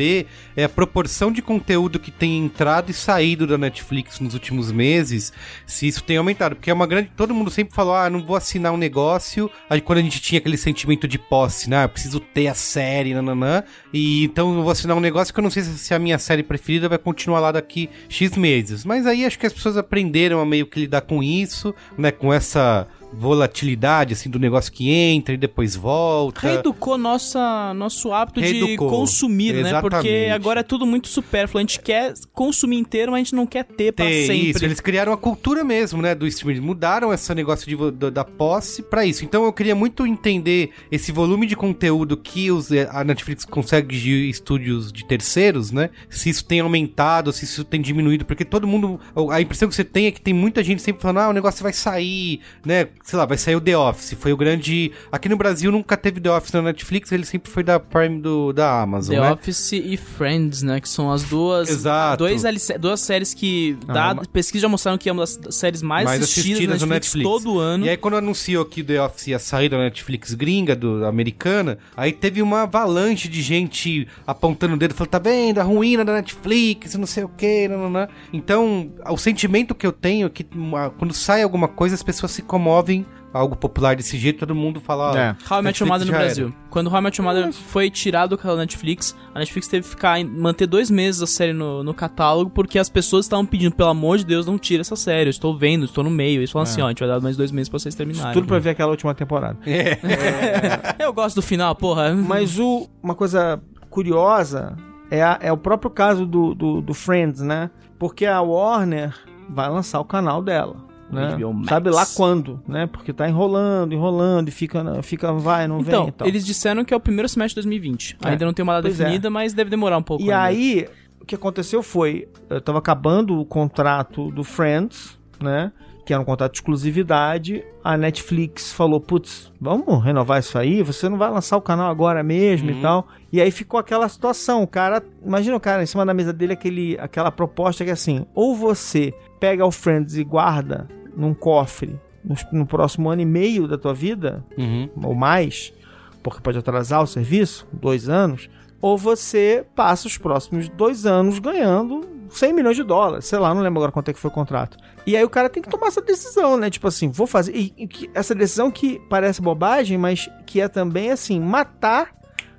é a proporção de conteúdo que tem entrado e saído da Netflix nos últimos meses, se isso tem aumentado, porque é uma grande. Todo mundo sempre falou, ah, não vou assinar um negócio. Aí quando a gente tinha aquele sentimento de posse, né? Ah, eu preciso ter a série, nananã. E então eu vou assinar um negócio que eu não sei se se a minha série preferida vai continuar lá daqui X meses. Mas aí acho que as pessoas aprenderam a meio que lidar com isso, né? Com essa volatilidade, assim, do negócio que entra e depois volta. Reeducou nossa, nosso hábito de Reeducou. consumir, né? Porque Exatamente. agora é tudo muito supérfluo. A gente quer consumir inteiro, mas a gente não quer ter pra ter sempre. isso. Eles criaram a cultura mesmo, né, do streaming. Mudaram esse negócio de, da, da posse pra isso. Então eu queria muito entender esse volume de conteúdo que os, eh, a Netflix consegue de estúdios de terceiros, né? Se isso tem aumentado, se isso tem diminuído, porque todo mundo. A impressão que você tem é que tem muita gente sempre falando, ah, o negócio vai sair, né? Sei lá, vai sair o The Office. Foi o grande. Aqui no Brasil nunca teve The Office na Netflix, ele sempre foi da Prime do, da Amazon, The né? Office e Friends, né? Que são as duas. Exato. Dois duas séries que. dado, mas- pesquisas já mostraram que é uma das séries mais, mais assistidas, na Netflix, todo ano. E aí, quando anunciou que The Office ia sair da Netflix gringa, do americana, aí teve uma avalanche de gente apontando o dedo, falando, tá vendo, a ruína da Netflix, não sei o que, não, não, não. Então, o sentimento que eu tenho é que uma- quando sai alguma coisa, as pessoas se comovem, algo popular desse jeito, todo mundo fala, ó, É. How I Met Your Mother no já era. Brasil. Quando How I Met Your Mother foi tirado da Netflix, a Netflix teve que ficar, manter dois meses a série no, no catálogo, porque as pessoas estavam pedindo, pelo amor de Deus, não tira essa série. Eu estou vendo, estou no meio. Eles falam assim, ó, a gente vai dar mais dois meses pra vocês terminarem. Tudo pra ver aquela última temporada. Eu gosto do final, porra. Mas o, uma coisa curiosa é, a- é o próprio caso do, do, do Friends, né? Porque a Warner vai lançar o canal dela. Né? Sabe lá quando, né? Porque tá enrolando, enrolando, e fica, fica vai, não vem Então, e tal. eles disseram que é o primeiro semestre de 2020. É. Ainda não tem uma data Pois é. definida, mas deve demorar um pouco. E ainda. aí, o que aconteceu foi, eu tava acabando o contrato do Friends, né? Que era um contrato de exclusividade. A Netflix falou, putz, vamos renovar isso aí? Você não vai lançar o canal agora mesmo Uhum. e tal. E aí ficou aquela situação. O cara, imagina o cara em cima da mesa dele, aquele, aquela proposta que é assim: ou você pega o Friends e guarda num cofre no, no próximo ano e meio da tua vida, Uhum. ou mais, porque pode atrasar o serviço, dois anos, ou você passa os próximos dois anos ganhando 100 milhões de dólares, sei lá, não lembro agora quanto é que foi o contrato. E aí o cara tem que tomar essa decisão, né? Tipo assim, vou fazer. E, e essa decisão que parece bobagem, mas que é também assim, matar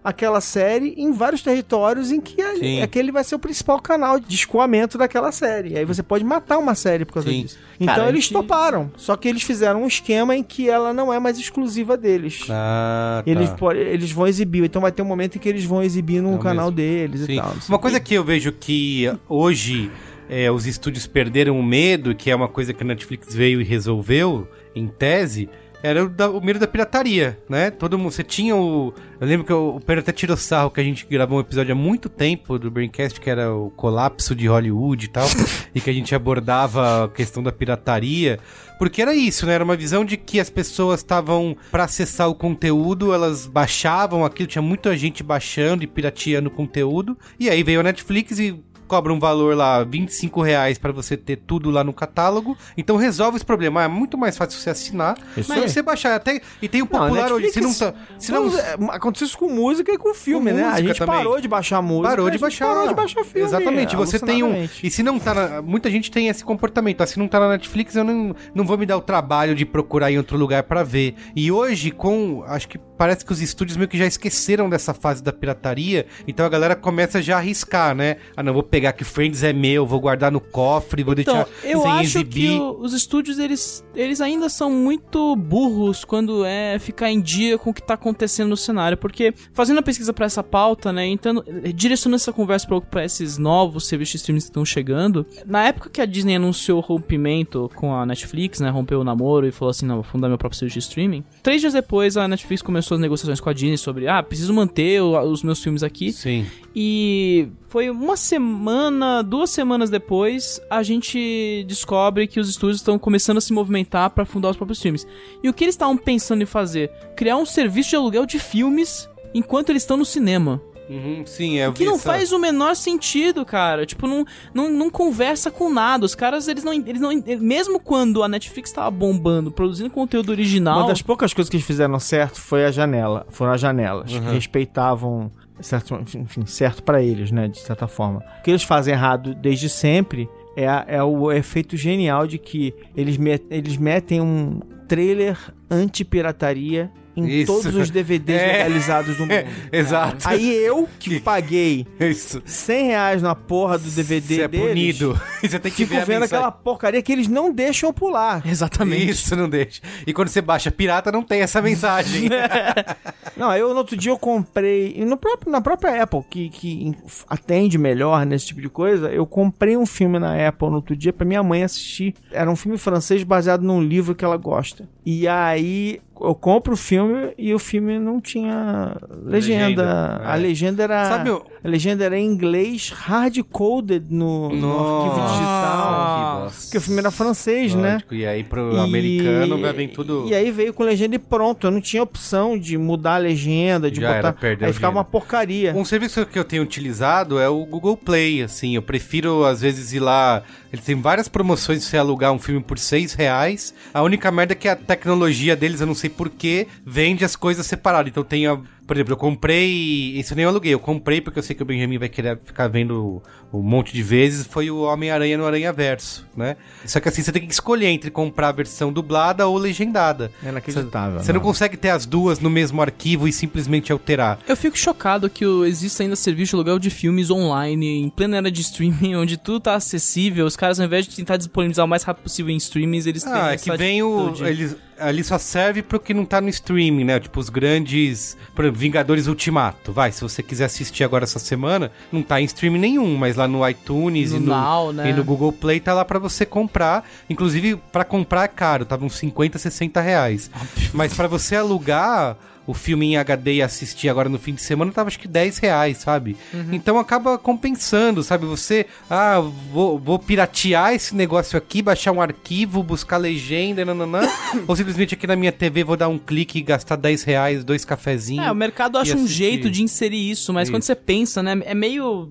aquela série em vários territórios em que a- Sim. aquele vai ser o principal canal de escoamento daquela série. E aí você pode matar uma série por causa Sim. disso. Então Cara, eles gente- toparam. Só que eles fizeram um esquema em que ela não é mais exclusiva deles. Ah, tá. Eles, eles vão exibir, então vai ter um momento em que eles vão exibir no É canal mesmo. deles Sim. e tal. Uma coisa que eu vejo que hoje é, os estúdios perderam o medo, que é uma coisa que a Netflix veio e resolveu, em tese, era o, da- o medo da pirataria, né? Todo mundo, você tinha o... Eu lembro que o, o Pedro até tirou sarro que a gente gravou um episódio há muito tempo do Braincast, que era o colapso de Hollywood e tal, e que a gente abordava a questão da pirataria, porque era isso, né? Era uma visão de que as pessoas estavam, para acessar o conteúdo, elas baixavam aquilo, tinha muita gente baixando e pirateando conteúdo, e aí veio a Netflix e cobra um valor lá, 25 reais pra você ter tudo lá no catálogo. Então resolve esse problema. É muito mais fácil você assinar. Isso mas aí. você baixar até. E tem o Não, popular hoje. Se não tá. Se não, Então, é, aconteceu isso com música e com filme, Com né? A gente também. parou de baixar música. Parou de baixar. Parou de baixar filme. Exatamente. Você tem um. E se não tá na. Muita gente tem esse comportamento. Ah, se não tá na Netflix, eu não, não vou me dar o trabalho de procurar em outro lugar pra ver. E hoje, com. Acho que parece que os estúdios meio que já esqueceram dessa fase da pirataria. Então a galera começa já a arriscar, né? Ah, não, vou pegar que Friends é meu, vou guardar no cofre, vou Então, deixar eu sem acho exibir. que o- os estúdios, eles, eles ainda são muito burros quando é ficar em dia com o que tá acontecendo no cenário, porque fazendo a pesquisa pra essa pauta, né, então, direcionando essa conversa pra, pra esses novos serviços de streaming que estão chegando, na época que a Disney anunciou o rompimento com a Netflix, né, rompeu o namoro e falou assim, não, vou fundar meu próprio serviço de streaming, três dias depois a Netflix começou as negociações com a Disney sobre, ah, preciso manter os meus filmes aqui, Sim. e foi uma semana, duas semanas depois, a gente descobre que os estúdios estão começando a se movimentar para fundar os próprios filmes. E o que eles estavam pensando em fazer? Criar um serviço de aluguel de filmes enquanto eles estão no cinema. Uhum, sim, é O que não faz o menor sentido, cara. Tipo, não, não, não conversa com nada. Os caras, eles não, eles não. Mesmo quando a Netflix tava bombando, produzindo conteúdo original. Uma das poucas coisas que eles fizeram certo foi a janela. Foram as janelas. Que respeitavam. Certo, enfim, certo pra eles, né? De certa forma. O que eles fazem errado desde sempre é, a- é o efeito genial de que eles, met, eles metem um trailer anti-pirataria em Isso. todos os DVDs É. legalizados do mundo. Exato. Aí eu, que paguei Isso. 100 reais na porra do DVD Você é deles, punido. Você tem que fico ver vendo mensagem. aquela porcaria que eles não deixam pular. Exatamente. Isso, não deixa. E quando você baixa pirata, não tem essa mensagem. Não, eu no outro dia eu comprei, no próprio, na própria Apple, que, que atende melhor nesse tipo de coisa, eu comprei um filme na Apple no outro dia pra minha mãe assistir. Era um filme francês baseado num livro que ela gosta. E aí eu compro o filme e o filme não tinha legenda. Legenda, é. A legenda era. Sabe o- A legenda era em inglês hard-coded no, no arquivo digital. Porque o filme era francês, né? Lógico, E aí pro E- americano vai vir tudo. E aí veio com legenda e pronto. Eu não tinha opção de mudar a legenda, de Já botar. era, perdeu aí ficava uma porcaria. Um serviço que eu tenho utilizado é o Google Play, assim, eu prefiro às vezes ir lá, ele tem várias promoções de você alugar um filme por seis reais, a única merda é que a tecnologia deles, eu não sei porquê, vende as coisas separadas, então tem a... Por exemplo, eu comprei. Isso eu nem aluguei, eu comprei porque eu sei que o Benjamin vai querer ficar vendo um monte de vezes. Foi o Homem-Aranha no Aranha Verso, né? Só que assim, você tem que escolher entre comprar a versão dublada ou legendada. É inacreditável. Você não consegue ter as duas no mesmo arquivo e simplesmente alterar. Eu fico chocado que existe ainda serviço de aluguel de filmes online, em plena era de streaming, onde tudo tá acessível. Os caras, ao invés de tentar disponibilizar o mais rápido possível em streamings, eles têm Ah, é que vem o. Eles, ali só serve pro que não tá no streaming, né? Tipo, os grandes. Por exemplo, Vingadores Ultimato. Vai, se você quiser assistir agora essa semana, não tá em streaming nenhum, mas lá no iTunes No e, no, Now, né? e no Google Play tá lá pra você comprar. Inclusive, pra comprar é caro, tava uns 50, 60 reais. Mas pra você alugar. O filme em HD e assistir agora no fim de semana tava acho que 10 reais, sabe? Uhum. Então acaba compensando, sabe? Você, ah, vou, vou piratear esse negócio aqui, baixar um arquivo, buscar legenda, nananã, ou simplesmente aqui na minha TV vou dar um clique e gastar 10 reais, dois cafezinhos. É, o mercado acha um jeito de inserir isso, mas Isso. quando você pensa, né, é meio...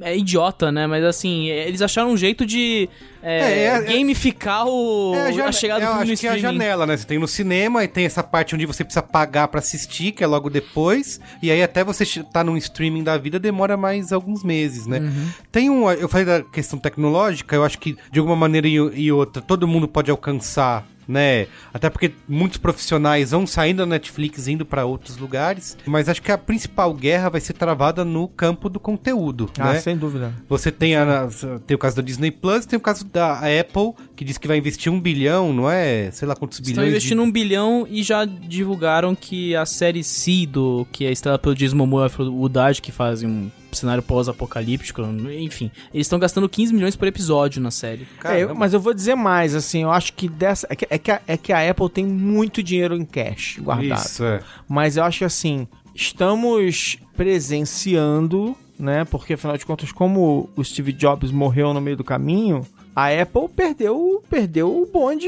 É idiota, né? Mas assim, é- eles acharam um jeito de é, É, é- gamificar o, É a, a, jane- chegada é, do filme acho que é a janela, né? Você tem no cinema e tem essa parte onde você precisa pagar pra assistir, que é logo depois. E aí até você tá num streaming da vida demora mais alguns meses, né? Uhum. Tem um, eu falei da questão tecnológica, eu acho que de alguma maneira e, e outra todo mundo pode alcançar né? Até porque muitos profissionais vão saindo da Netflix indo pra outros lugares, mas acho que a principal guerra vai ser travada no campo do conteúdo, Ah, né? sem dúvida. Você tem, a, tem o caso da Disney Plus, tem o caso da Apple, que diz que vai investir um bilhão, não é? Sei lá quantos Estão bilhões. investindo de... um bilhão e já divulgaram que a série C do que é estrela pelo Jason Momoa e o Woodard, que fazem um cenário pós-apocalíptico, enfim, eles estão gastando 15 milhões por episódio na série. É, eu- mas eu vou dizer mais, assim, eu acho que dessa. É que, é, que a, é que a Apple tem muito dinheiro em cash guardado. Isso, é. Mas eu acho que assim, estamos presenciando, né? Porque afinal de contas, como o Steve Jobs morreu no meio do caminho, A Apple perdeu, perdeu o bonde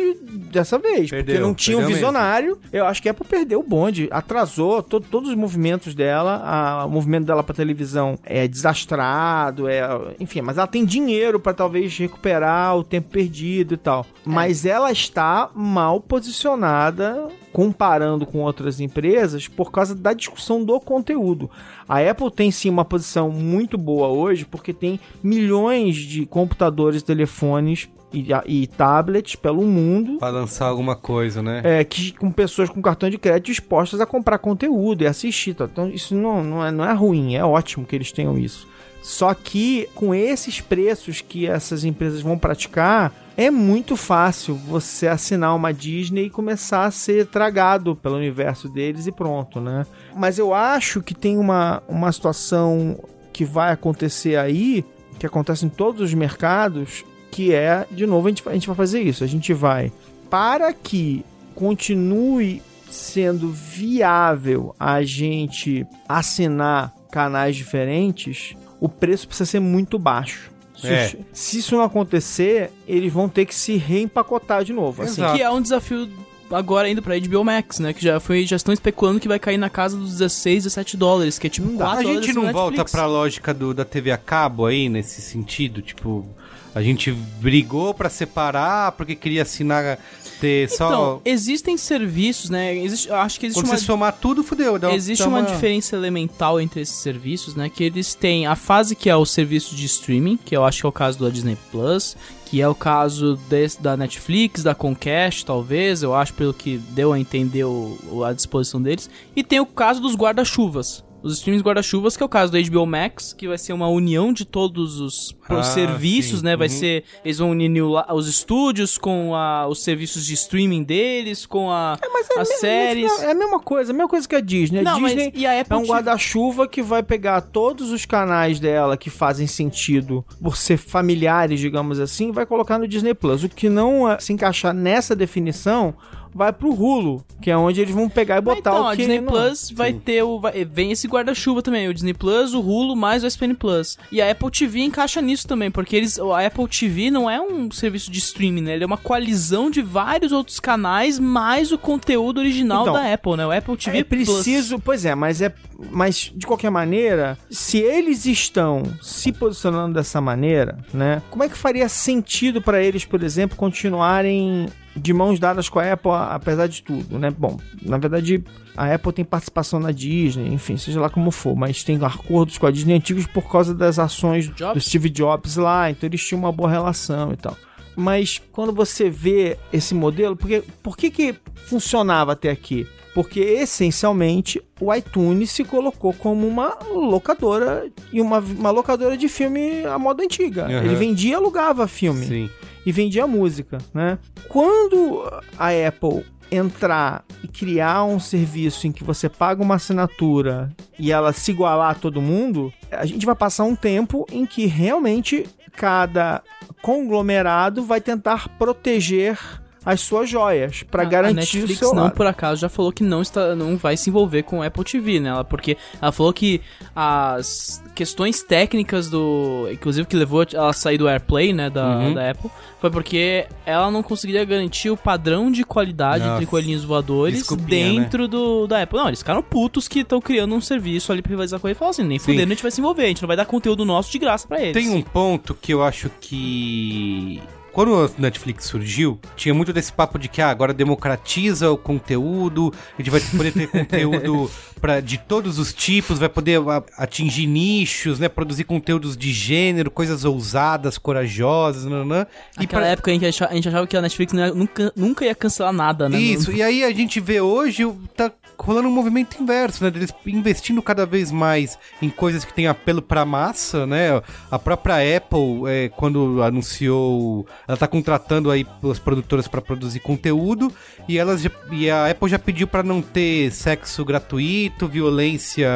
dessa vez, porque Perdeu, não tinha um visionário. Eu acho que a Apple perdeu o bonde, atrasou to- todos os movimentos dela. a- o movimento dela pra televisão é desastrado, é, enfim, mas ela tem dinheiro pra talvez recuperar o tempo perdido e tal. Mas ela está mal posicionada comparando com outras empresas por causa da discussão do conteúdo. A Apple tem sim uma posição muito boa hoje porque tem milhões de computadores, telefones e, e tablets pelo mundo Pra lançar alguma coisa, né? é, que, com pessoas com cartão de crédito dispostas a comprar conteúdo e assistir. tá? Então isso não, não, é, não é ruim, é ótimo que eles tenham isso. Só que com esses preços que essas empresas vão praticar, é muito fácil você assinar uma Disney e começar a ser tragado pelo universo deles e pronto, né? Mas eu acho que tem uma, uma situação que vai acontecer aí, que acontece em todos os mercados, que é, de novo, a gente, a gente vai fazer isso. A gente vai, para que continue sendo viável a gente assinar canais diferentes, o preço precisa ser muito baixo. Se, É. isso- se isso não acontecer, eles vão ter que se reempacotar de novo. Assim. Que é um desafio agora indo pra HBO Max, né? Que já foi, já estão especulando que vai cair na casa dos 16, 17 dólares, que é tipo 4 A gente não volta pra lógica do, da TV a cabo aí, nesse sentido? Tipo, a gente brigou pra separar porque queria assinar, ter Então, só... existem serviços, né? Existe, eu acho que existe Quando uma você somar tudo, fudeu. Dá, Existe dá uma diferença elemental entre esses serviços, né? Que eles têm a fase que é o serviço de streaming, que eu acho que é o caso da Disney Plus, que é o caso desse, da Netflix, da Comcast, talvez, eu acho, pelo que deu a entender o- a disposição deles. E tem o caso dos guarda-chuvas. Os streams guarda-chuvas, que é o caso do HBO Max, que vai ser uma união de todos os Ah, serviços, sim. né? Vai Uhum. ser. Eles vão unir os estúdios com a- os serviços de streaming deles, com a, as É, séries. É a mesma coisa, a mesma coisa que a Disney. A Não, mas Disney e a Apple é um guarda-chuva que vai pegar todos os canais dela que fazem sentido por ser familiares, digamos assim, e vai colocar no Disney Plus. O que não eh, se encaixar nessa definição vai pro Hulu, que é onde eles vão pegar e botar então, o a que Disney não- Plus vai ter o. vai- vem esse guarda-chuva também, o Disney Plus, o Hulu, mais o ESPN Plus. E a Apple TV encaixa nisso também, porque eles. A Apple TV não é um serviço de streaming, né? Ele é uma coalizão de vários outros canais, mais o conteúdo original Então, da Apple, né? O Apple TV É Plus. preciso, pois é, mas é, mas de qualquer maneira, se eles estão se posicionando dessa maneira, né? Como é que faria sentido para eles, por exemplo, continuarem de mãos dadas com a Apple, apesar de tudo, né? Bom, na verdade, a Apple tem participação na Disney, enfim, seja lá como for, mas tem acordos com a Disney antigos por causa das ações do Jobs? Steve Jobs lá, então eles tinham uma boa relação e tal. Mas quando você vê esse modelo, porque, por que, que funcionava até aqui? Porque essencialmente o iTunes se colocou como uma locadora e uma, uma locadora de filme à moda antiga. Uhum. Ele vendia e alugava filme Sim. E vendia música, né? Quando a Apple entrar e criar um serviço em que você paga uma assinatura e ela se igualar a todo mundo, a gente vai passar um tempo em que realmente cada conglomerado vai tentar proteger as suas joias para garantir a Netflix o seu não lado. por acaso já falou que não está não vai se envolver com Apple TV, né? Ela, porque ela falou que as questões técnicas do, inclusive que levou ela a sair do AirPlay, né, da, Uhum. da Apple, foi porque ela não conseguiria garantir o padrão de qualidade Nossa. de coelhinhos voadores Desculpinha, dentro do da Apple. Não, eles ficaram putos que estão criando um serviço ali pra rivalizar com ele e falaram assim, nem Sim. fudendo a gente vai se envolver, a gente não vai dar conteúdo nosso de graça pra eles. Tem um ponto que eu acho que. Quando a Netflix surgiu, tinha muito desse papo de que ah, agora democratiza o conteúdo, a gente vai poder ter conteúdo pra, de todos os tipos, vai poder a- atingir nichos, né? Produzir conteúdos de gênero, coisas ousadas, corajosas, nanã. E pra- época a gente a gente achava que a Netflix não ia- nunca, nunca ia cancelar nada, né? Isso, e aí a gente vê hoje, tá rolando um movimento inverso, né? Deles investindo cada vez mais em coisas que têm apelo pra massa, né? A própria Apple, é, quando anunciou, ela tá contratando aí as produtoras pra produzir conteúdo e elas já- e a Apple já pediu pra não ter sexo gratuito, violência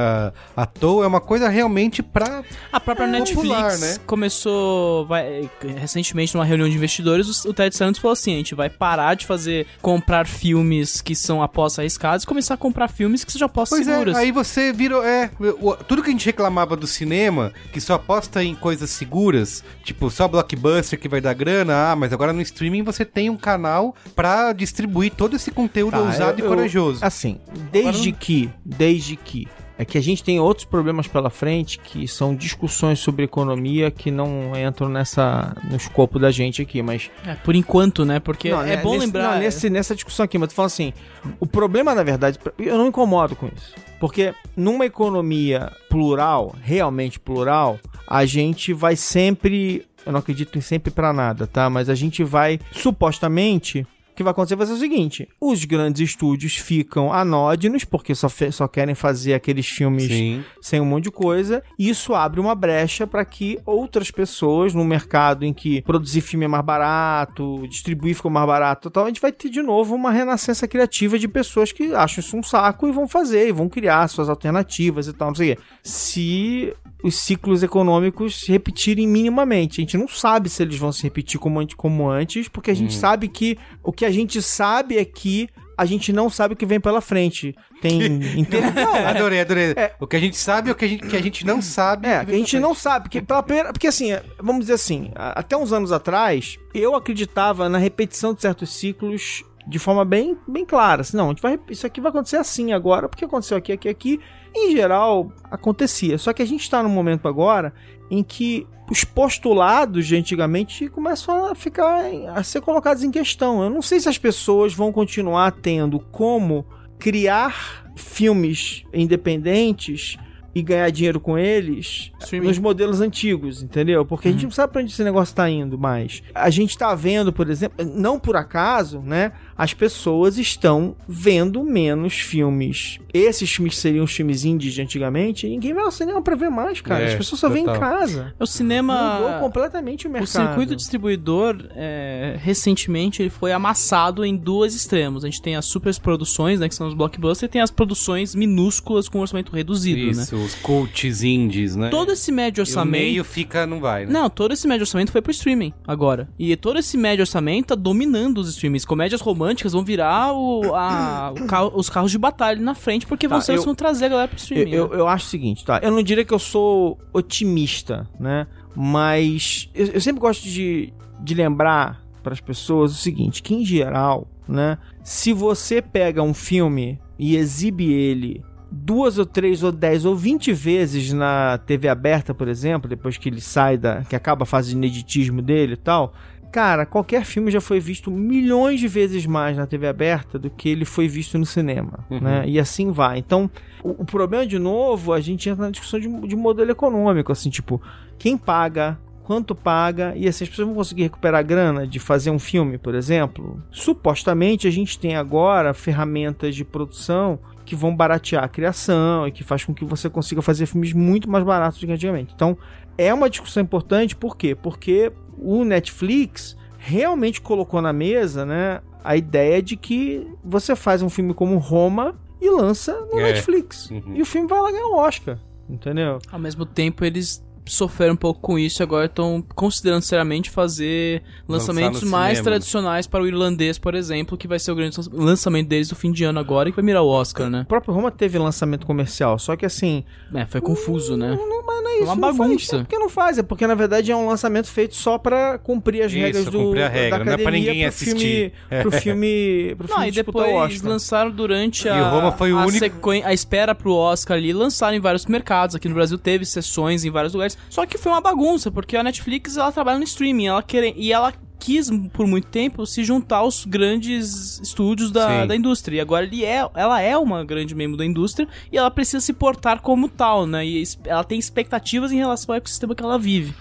à toa, é uma coisa realmente pra A própria É, Netflix popular, né? começou vai, recentemente numa reunião de investidores, o, o Ted Santos falou assim: a gente vai parar de fazer comprar filmes que são apostas arriscadas e começar a comprar filmes que sejam apostas Pois seguras. é, aí você virou. É, o- tudo que a gente reclamava do cinema, que só aposta em coisas seguras, tipo só blockbuster que vai dar grana, Não, mas agora no streaming você tem um canal pra distribuir todo esse conteúdo Tá, ousado eu- e eu- corajoso. Assim, desde que, desde que é que a gente tem outros problemas pela frente que são discussões sobre economia que não entram nessa no escopo da gente aqui, mas É, por enquanto, né? Porque Não, é né, bom nesse- lembrar. não, nesse- nessa discussão aqui, mas tu fala assim: o problema, na verdade, eu não me incomodo com isso. Porque numa economia plural, realmente plural, a gente vai sempre. Eu não acredito em sempre pra nada, tá? Mas a gente vai, supostamente. O que vai acontecer vai ser o seguinte: os grandes estúdios ficam anódinos, porque só, só querem fazer aqueles filmes Sim. sem um monte de coisa, e isso abre uma brecha para que outras pessoas, no mercado em que produzir filme é mais barato, distribuir ficou mais barato e tal, a gente vai ter de novo uma renascença criativa de pessoas que acham isso um saco e vão fazer, e vão criar suas alternativas e tal, não sei o quê. Se os ciclos econômicos se repetirem minimamente. A gente não sabe se eles vão se repetir como, como antes, porque a gente sabe que o que a gente sabe é que a gente não sabe o que vem pela frente. Tem. Entendeu? Não, é- Adorei, adorei. É. O que a gente sabe é o que a gente, que a gente não sabe. é, que a gente não sabe, porque, pela primeira, porque assim, vamos dizer assim, até uns anos atrás, eu acreditava na repetição de certos ciclos de forma bem, bem clara. Assim, não, a gente vai, isso aqui vai acontecer assim agora, porque aconteceu aqui, aqui, aqui. Em geral, acontecia. Só que a gente está num momento agora em que os postulados de antigamente começam a ficar, a ser colocados em questão. Eu não sei se as pessoas vão continuar tendo como criar filmes independentes e ganhar dinheiro com eles nos modelos antigos, entendeu? Porque a gente não sabe pra onde esse negócio tá indo mais. A gente tá vendo, por exemplo, não por acaso, né? As pessoas estão vendo menos filmes. Esses filmes que seriam os filmes indies de antigamente, ninguém vai ao cinema pra ver mais, cara. É, As pessoas só vêm em casa. O cinema. Mudou completamente o O mercado. circuito distribuidor, é, recentemente, ele foi amassado em dois extremos. A gente tem as super produções, né, que são os blockbusters, e tem as produções minúsculas com orçamento reduzido, né? Isso, os coaches indies, né? Todo esse médio E o orçamento... meio fica, não vai, né? Não, todo esse médio orçamento foi pro streaming agora. E todo esse médio orçamento tá dominando os streamings. Comédias românticas vão virar o, a- o carro- os carros de batalha na frente, porque Tá, vocês eu- vão trazer a galera pro Eu, streaming. eu, né? eu acho o seguinte, tá? Eu não diria que eu sou otimista, né? Mas eu, eu sempre gosto de, de lembrar para as pessoas o seguinte, que em geral, né? Se você pega um filme e exibe ele duas ou três ou dez ou vinte vezes na TV aberta, por exemplo, depois que ele sai da, que acaba a fase de ineditismo dele e tal, cara, qualquer filme já foi visto milhões de vezes mais na TV aberta do que ele foi visto no cinema, né? E assim vai. Então, o, o problema, de novo, a gente entra na discussão de, de modelo econômico, assim, tipo, quem paga, quanto paga, e assim, as pessoas vão conseguir recuperar a grana de fazer um filme, por exemplo. Supostamente, a gente tem agora ferramentas de produção que vão baratear a criação e que faz com que você consiga fazer filmes muito mais baratos do que antigamente. Então, é uma discussão importante, por quê? Porque o Netflix realmente colocou na mesa, né, a ideia de que você faz um filme como Roma e lança no É. Netflix. Uhum. E o filme vai lá ganhar o Oscar, entendeu? Ao mesmo tempo, eles sofreram um pouco com isso e agora estão considerando seriamente fazer lançamentos no mais cinema. tradicionais para o irlandês, por exemplo, que vai ser o grande lançamento deles do fim de ano agora e que vai mirar o Oscar, né? O próprio Roma teve lançamento comercial, só que assim, É, foi confuso, né? não, mas não é isso, uma não faz- bagunça. é porque não faz, é porque na verdade é um lançamento feito só pra cumprir as Isso, regras do cumprir a da regra, não é pra academia ninguém pro assistir. Filme, pro filme, pro Não, filme e disputar o depois Oscar. lançaram durante E a, o Roma foi o a, único- a espera pro Oscar ali, lançaram em vários mercados. Aqui no Brasil teve sessões em vários lugares. Só que foi uma bagunça, porque a Netflix ela trabalha no streaming, ela quer, e ela quis por muito tempo se juntar aos grandes estúdios da, Sim. da indústria. E agora ele é, ela é uma grande membro da indústria e ela precisa se portar como tal, né? E ela tem expectativas em relação ao ecossistema que ela vive.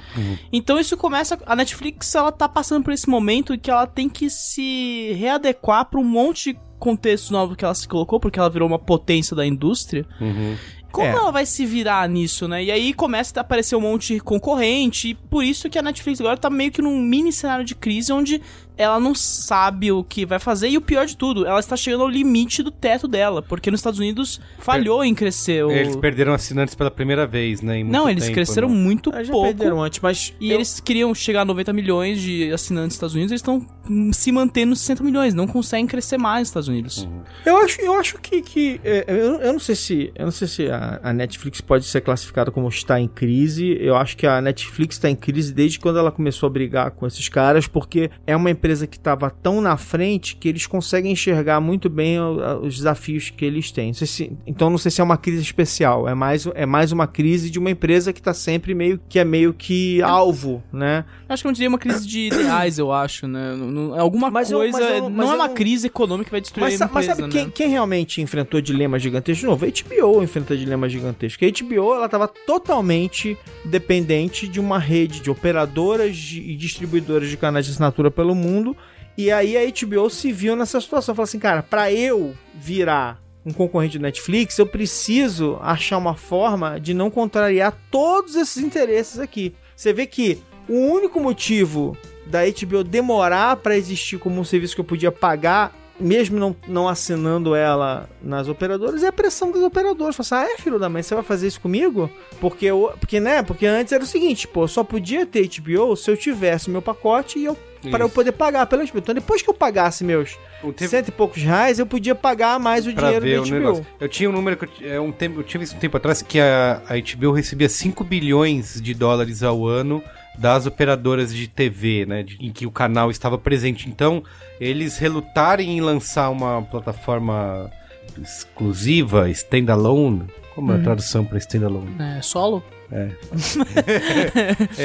Então isso começa. A Netflix ela tá passando por esse momento em que ela tem que se readequar para um monte de contexto novo que ela se colocou, porque ela virou uma potência da indústria. Uhum. Como É. ela vai se virar nisso, né? E aí começa a aparecer um monte de concorrente, e por isso que a Netflix agora tá meio que num mini cenário de crise onde ela não sabe o que vai fazer e o pior de tudo, ela está chegando ao limite do teto dela, porque nos Estados Unidos falhou em crescer o... Eles perderam assinantes pela primeira vez, né? em muito Não, eles tempo, cresceram né? muito Ah, já pouco. perderam antes, mas. E eu- eles queriam chegar a 90 milhões de assinantes nos Estados Unidos, eles estão se mantendo nos 60 milhões, não conseguem crescer mais nos Estados Unidos. Eu acho, eu acho que, que é, eu, eu não sei se eu não sei se a, a Netflix pode ser classificada como está em crise. Eu acho que a Netflix está em crise desde quando ela começou a brigar com esses caras, porque é uma empresa que estava tão na frente que eles conseguem enxergar muito bem o- a- os desafios que eles têm. Não sei se- então não sei se é uma crise especial. É mais é mais uma crise de uma empresa que está sempre meio que é meio que alvo, né? Acho que eu diria uma crise de ideais, eu acho, né? Não- não- Alguma Mas eu- coisa. mas eu- mas não é eu uma crise econômica que vai destruir Mas, a sa- empresa, mas sabe quem, né? quem realmente enfrentou dilemas gigantescos? De novo, a HBO enfrenta dilemas gigantescos. A HBO ela estava totalmente dependente de uma rede de operadoras e distribuidoras de canais de assinatura pelo mundo. E aí a HBO se viu nessa situação. Falou assim, cara, para eu virar um concorrente do Netflix, eu preciso achar uma forma de não contrariar todos esses interesses aqui. Você vê que o único motivo da HBO demorar para existir como um serviço que eu podia pagar, mesmo não, não assinando ela nas operadoras, é a pressão das operadoras. Fala assim, ah, é filho da mãe, você vai fazer isso comigo? Porque, eu, porque, né, porque antes era o seguinte, pô, só podia ter HBO se eu tivesse meu pacote e eu para eu Isso. poder pagar pela HBO. Então depois que eu pagasse meus tempo- cento e poucos reais, eu podia pagar mais o pra dinheiro ver do o HBO. Eu tinha um número que eu, é um tempo, eu tinha visto um tempo atrás que a, a HBO recebia 5 bilhões de dólares ao ano das operadoras de TV, né, de- em que o canal estava presente. Então, eles relutarem em lançar uma plataforma exclusiva, standalone, como é Uhum. a tradução para standalone? É, solo? É,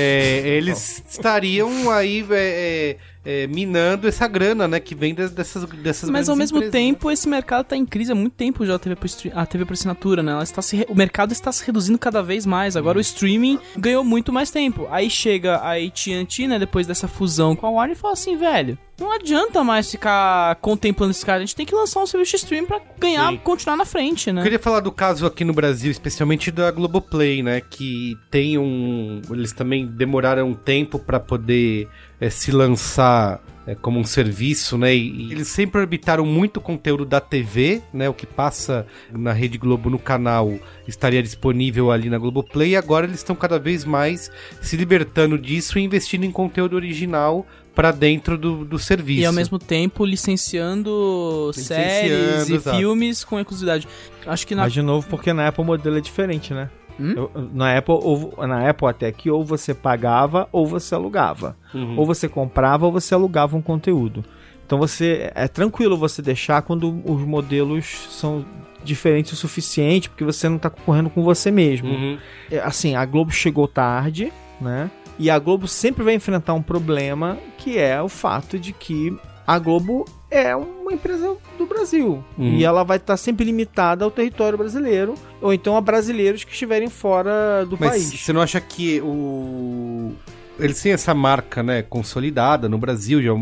eles estariam aí é, é, minando essa grana, né, que vem dessas dessas Mas ao mesmo empresas, né? tempo, esse mercado tá em crise há muito tempo já, a TV por, a TV por assinatura, né? Ela está se O mercado está se reduzindo cada vez mais. Agora o streaming ganhou muito mais tempo. Aí chega a AT&T, né, depois dessa fusão com a Warner e fala assim, velho, não adianta mais ficar contemplando esse cara. A gente tem que lançar um serviço de streaming pra ganhar, Sim. continuar na frente, né? Eu queria falar do caso aqui no Brasil, especialmente da Globoplay, né? Que tem um. Eles também demoraram um tempo para poder eh, se lançar eh, como um serviço, né? E, e eles sempre orbitaram muito conteúdo da TV, né? O que passa na Rede Globo no canal estaria disponível ali na Globoplay. E agora eles estão cada vez mais se libertando disso e investindo em conteúdo original para dentro do, do serviço. E ao mesmo tempo licenciando, Licenciando, séries e exato. filmes com exclusividade. Acho que na Mas de novo, porque na Apple o modelo é diferente, né? Hum? Eu- na, Apple, ou, na Apple até que ou você pagava ou você alugava. Uhum. Ou você comprava ou você alugava um conteúdo. Então você é tranquilo você deixar quando os modelos são diferentes o suficiente, porque você não está concorrendo com você mesmo. Uhum. É, assim, a Globo chegou tarde, né? E a Globo sempre vai enfrentar um problema que é o fato de que a Globo é uma empresa do Brasil. Uhum. E ela vai estar sempre limitada ao território brasileiro, ou então a brasileiros que estiverem fora do Mas país. você não acha que o. Eles têm essa marca, né, consolidada no Brasil, já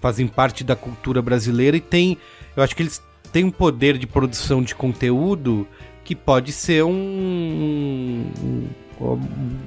fazem parte da cultura brasileira e tem. Eu acho que eles têm um poder de produção de conteúdo que pode ser um. um-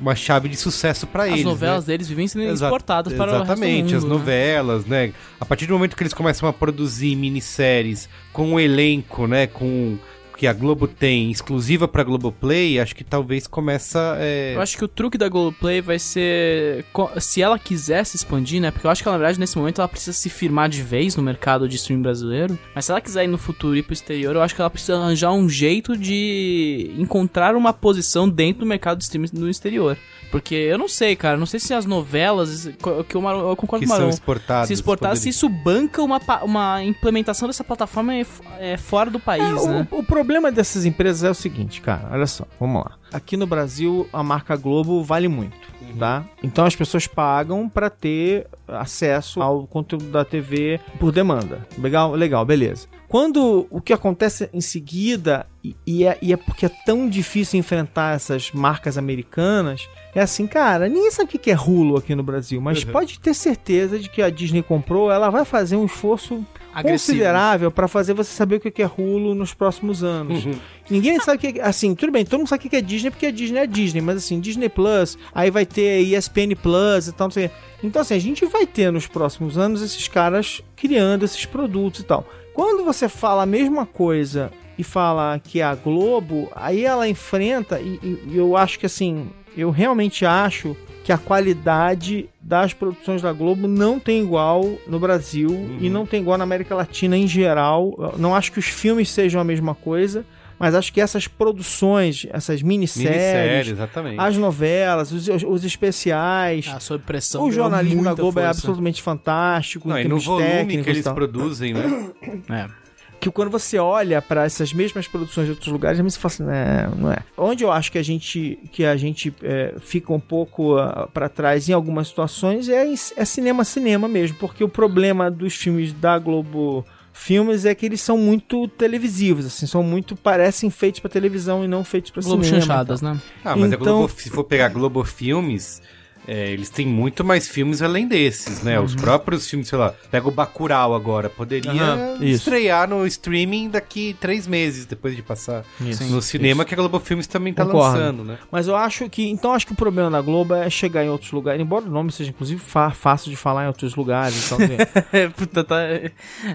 uma chave de sucesso para eles. as novelas né? deles vivem sendo Exa- exportadas para Exatamente, o resto do as mundo, né? novelas, né? A partir do momento que eles começam a produzir minisséries com um elenco, né, com que a Globo tem exclusiva para Globoplay, acho que talvez começa é... Eu acho que o truque da Globoplay vai ser. Se ela quiser se expandir, né? Porque eu acho que na verdade, nesse momento, ela precisa se firmar de vez no mercado de streaming brasileiro. Mas se ela quiser ir no futuro e ir pro exterior, eu acho que ela precisa arranjar um jeito de encontrar uma posição dentro do mercado de streaming no exterior. Porque eu não sei, cara. Não sei se as novelas. Que o Maru- eu concordo que com o são Marão. exportadas. Se exportar, se poderiam- isso banca uma, uma implementação dessa plataforma é, é fora do país, É, o- né? o, problema dessas empresas é o seguinte, cara, olha só, vamos lá. Aqui no Brasil, a marca Globo vale muito, tá? Então as pessoas pagam pra ter acesso ao conteúdo da TV por demanda. Legal, legal, beleza. Quando o que acontece em seguida, e, e é, e é porque é tão difícil enfrentar essas marcas americanas, é assim, cara, ninguém sabe o que é Hulu aqui no Brasil, mas Uhum. pode ter certeza de que a Disney comprou, ela vai fazer um esforço Agressivo. considerável pra fazer você saber o que é Hulu nos próximos anos. Ninguém sabe o que é. Assim, tudo bem, todo mundo sabe o que é Disney porque a Disney é Disney, mas assim, Disney Plus, aí vai ter ESPN Plus e tal, não sei. Então, assim, a gente vai ter nos próximos anos esses caras criando esses produtos e tal. Quando você fala a mesma coisa e fala que é a Globo, aí ela enfrenta, e- e eu acho que assim, eu realmente acho que a qualidade das produções da Globo não tem igual no Brasil e não tem igual na América Latina em geral. Eu não acho que os filmes sejam a mesma coisa, mas acho que essas produções, essas Minissérie, minisséries, exatamente. as novelas, os, os especiais, Ah, sob pressão. o jornalismo da Globo é força. absolutamente fantástico, Não, e no volume técnicos que eles produzem, né? É. que quando você olha pra essas mesmas produções de outros lugares, você fala assim, não, não é. Onde eu acho que a gente, que a gente é, fica um pouco ah, pra trás em algumas situações é, é cinema, cinema mesmo, porque o problema dos filmes da Globo Filmes é que eles são muito televisivos, assim, são muito, parecem feitos pra televisão e não feitos pra Globo cinema. chanchadas, então. né? Ah, mas a Então- Globo, se for pegar Globo Filmes, é, eles têm muito mais filmes além desses, né? Uhum. Os próprios filmes, sei lá, pega o Bacurau agora, poderia isso. estrear no streaming daqui três meses, depois de passar Isso, no cinema, que a Globo Filmes também tá Concordo. lançando, né? Mas eu acho que. Então acho que o problema da Globo é chegar em outros lugares, embora o nome seja, inclusive, fácil de falar em outros lugares e tal. assim. Puta, tá...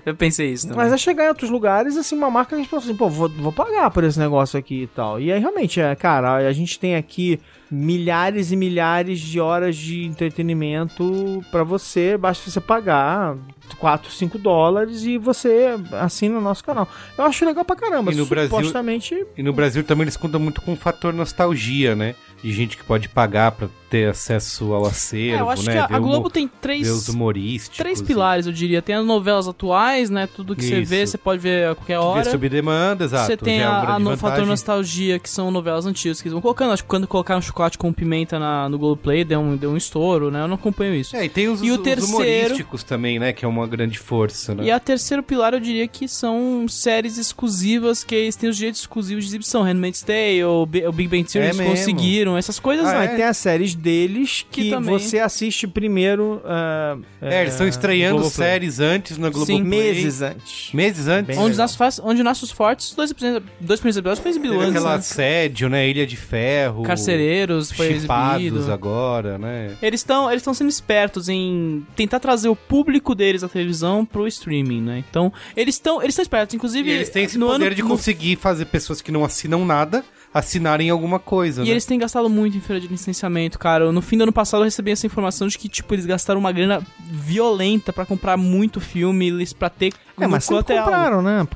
Eu pensei isso também. Mas é chegar em outros lugares, assim, uma marca que a gente fala assim, pô, vou, vou pagar por esse negócio aqui e tal. E aí, realmente, é, cara, a gente tem aqui milhares e milhares de horas de entretenimento pra você, basta você pagar 4, 5 dólares e você assina o nosso canal. Eu acho legal pra caramba, E no Brasil- supostamente... E no Brasil também eles contam muito com o fator nostalgia, né? De gente que pode pagar pra ter acesso ao acervo, É, eu acho né? que a, a o Globo mo- tem três, os humorísticos. três e- pilares, eu diria. Tem as novelas atuais, né? Tudo que você Isso. vê, você pode ver a qualquer hora. sob demanda, exato. Você tem já é a, a no vantagem. fator nostalgia, que são novelas antigas que eles vão colocando. Acho que quando colocaram chocolate com pimenta na, no Globoplay, deu um, deu um estouro, né? Eu não acompanho isso. É, e tem os, E o os terceiro- humorísticos também, né? Que é uma grande força, né? E a terceiro pilar eu diria que são séries exclusivas que eles têm os direitos exclusivos de exibição. Handmaid's Tale, o, o Big Bang Theory É eles mesmo? conseguiram, essas coisas. Ah, né? Mas é? tem as séries deles que, Que também- você assiste primeiro... ah, É, eles estão estreando no Globoplay. séries antes na Globoplay. Sim, Meses antes. Meses antes. Bem Onde legal. nasce, faz, onde nasce os fortes, dois, primeiros- dois primeiros episódios foi exibido antes. aquela Né? assédio, né? Ilha de Ferro. Carcereiros foi exibido. agora, né? Eles estão eles estão sendo espertos em tentar trazer o público deles à televisão pro streaming, né? Então, eles estão eles estão espertos, inclusive E eles têm esse no poder ano, de no- conseguir fazer pessoas que não assinam nada assinarem alguma coisa, E né? eles têm gastado muito em feira de licenciamento, cara. No fim do ano passado eu recebi essa informação de que, tipo, eles gastaram uma grana violenta pra comprar muito filme, eles pra ter É, mas sempre compraram, né?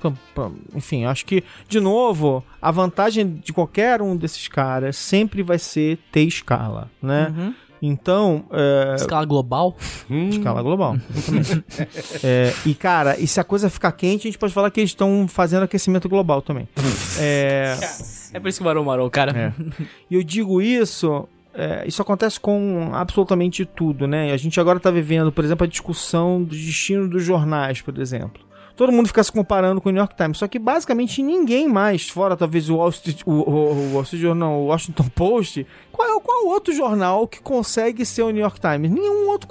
Enfim, acho que, de novo, a vantagem de qualquer um desses caras sempre vai ser ter escala, né? Uhum. Então, é, Escala global. Hum, escala global. É, e, cara, e se a coisa ficar quente, a gente pode falar que eles estão fazendo aquecimento global também. é, É por isso que o Barão marou, cara. É. E eu digo isso. é, isso acontece com absolutamente tudo, né? A gente agora tá vivendo, por exemplo, a discussão do destino dos jornais, por exemplo. Todo mundo fica se comparando com o New York Times, só que basicamente ninguém mais, fora talvez o Wall Street, o, o, o Wall Street Journal, o Washington Post, qual é qual outro jornal que consegue ser o New York Times? Nenhum outro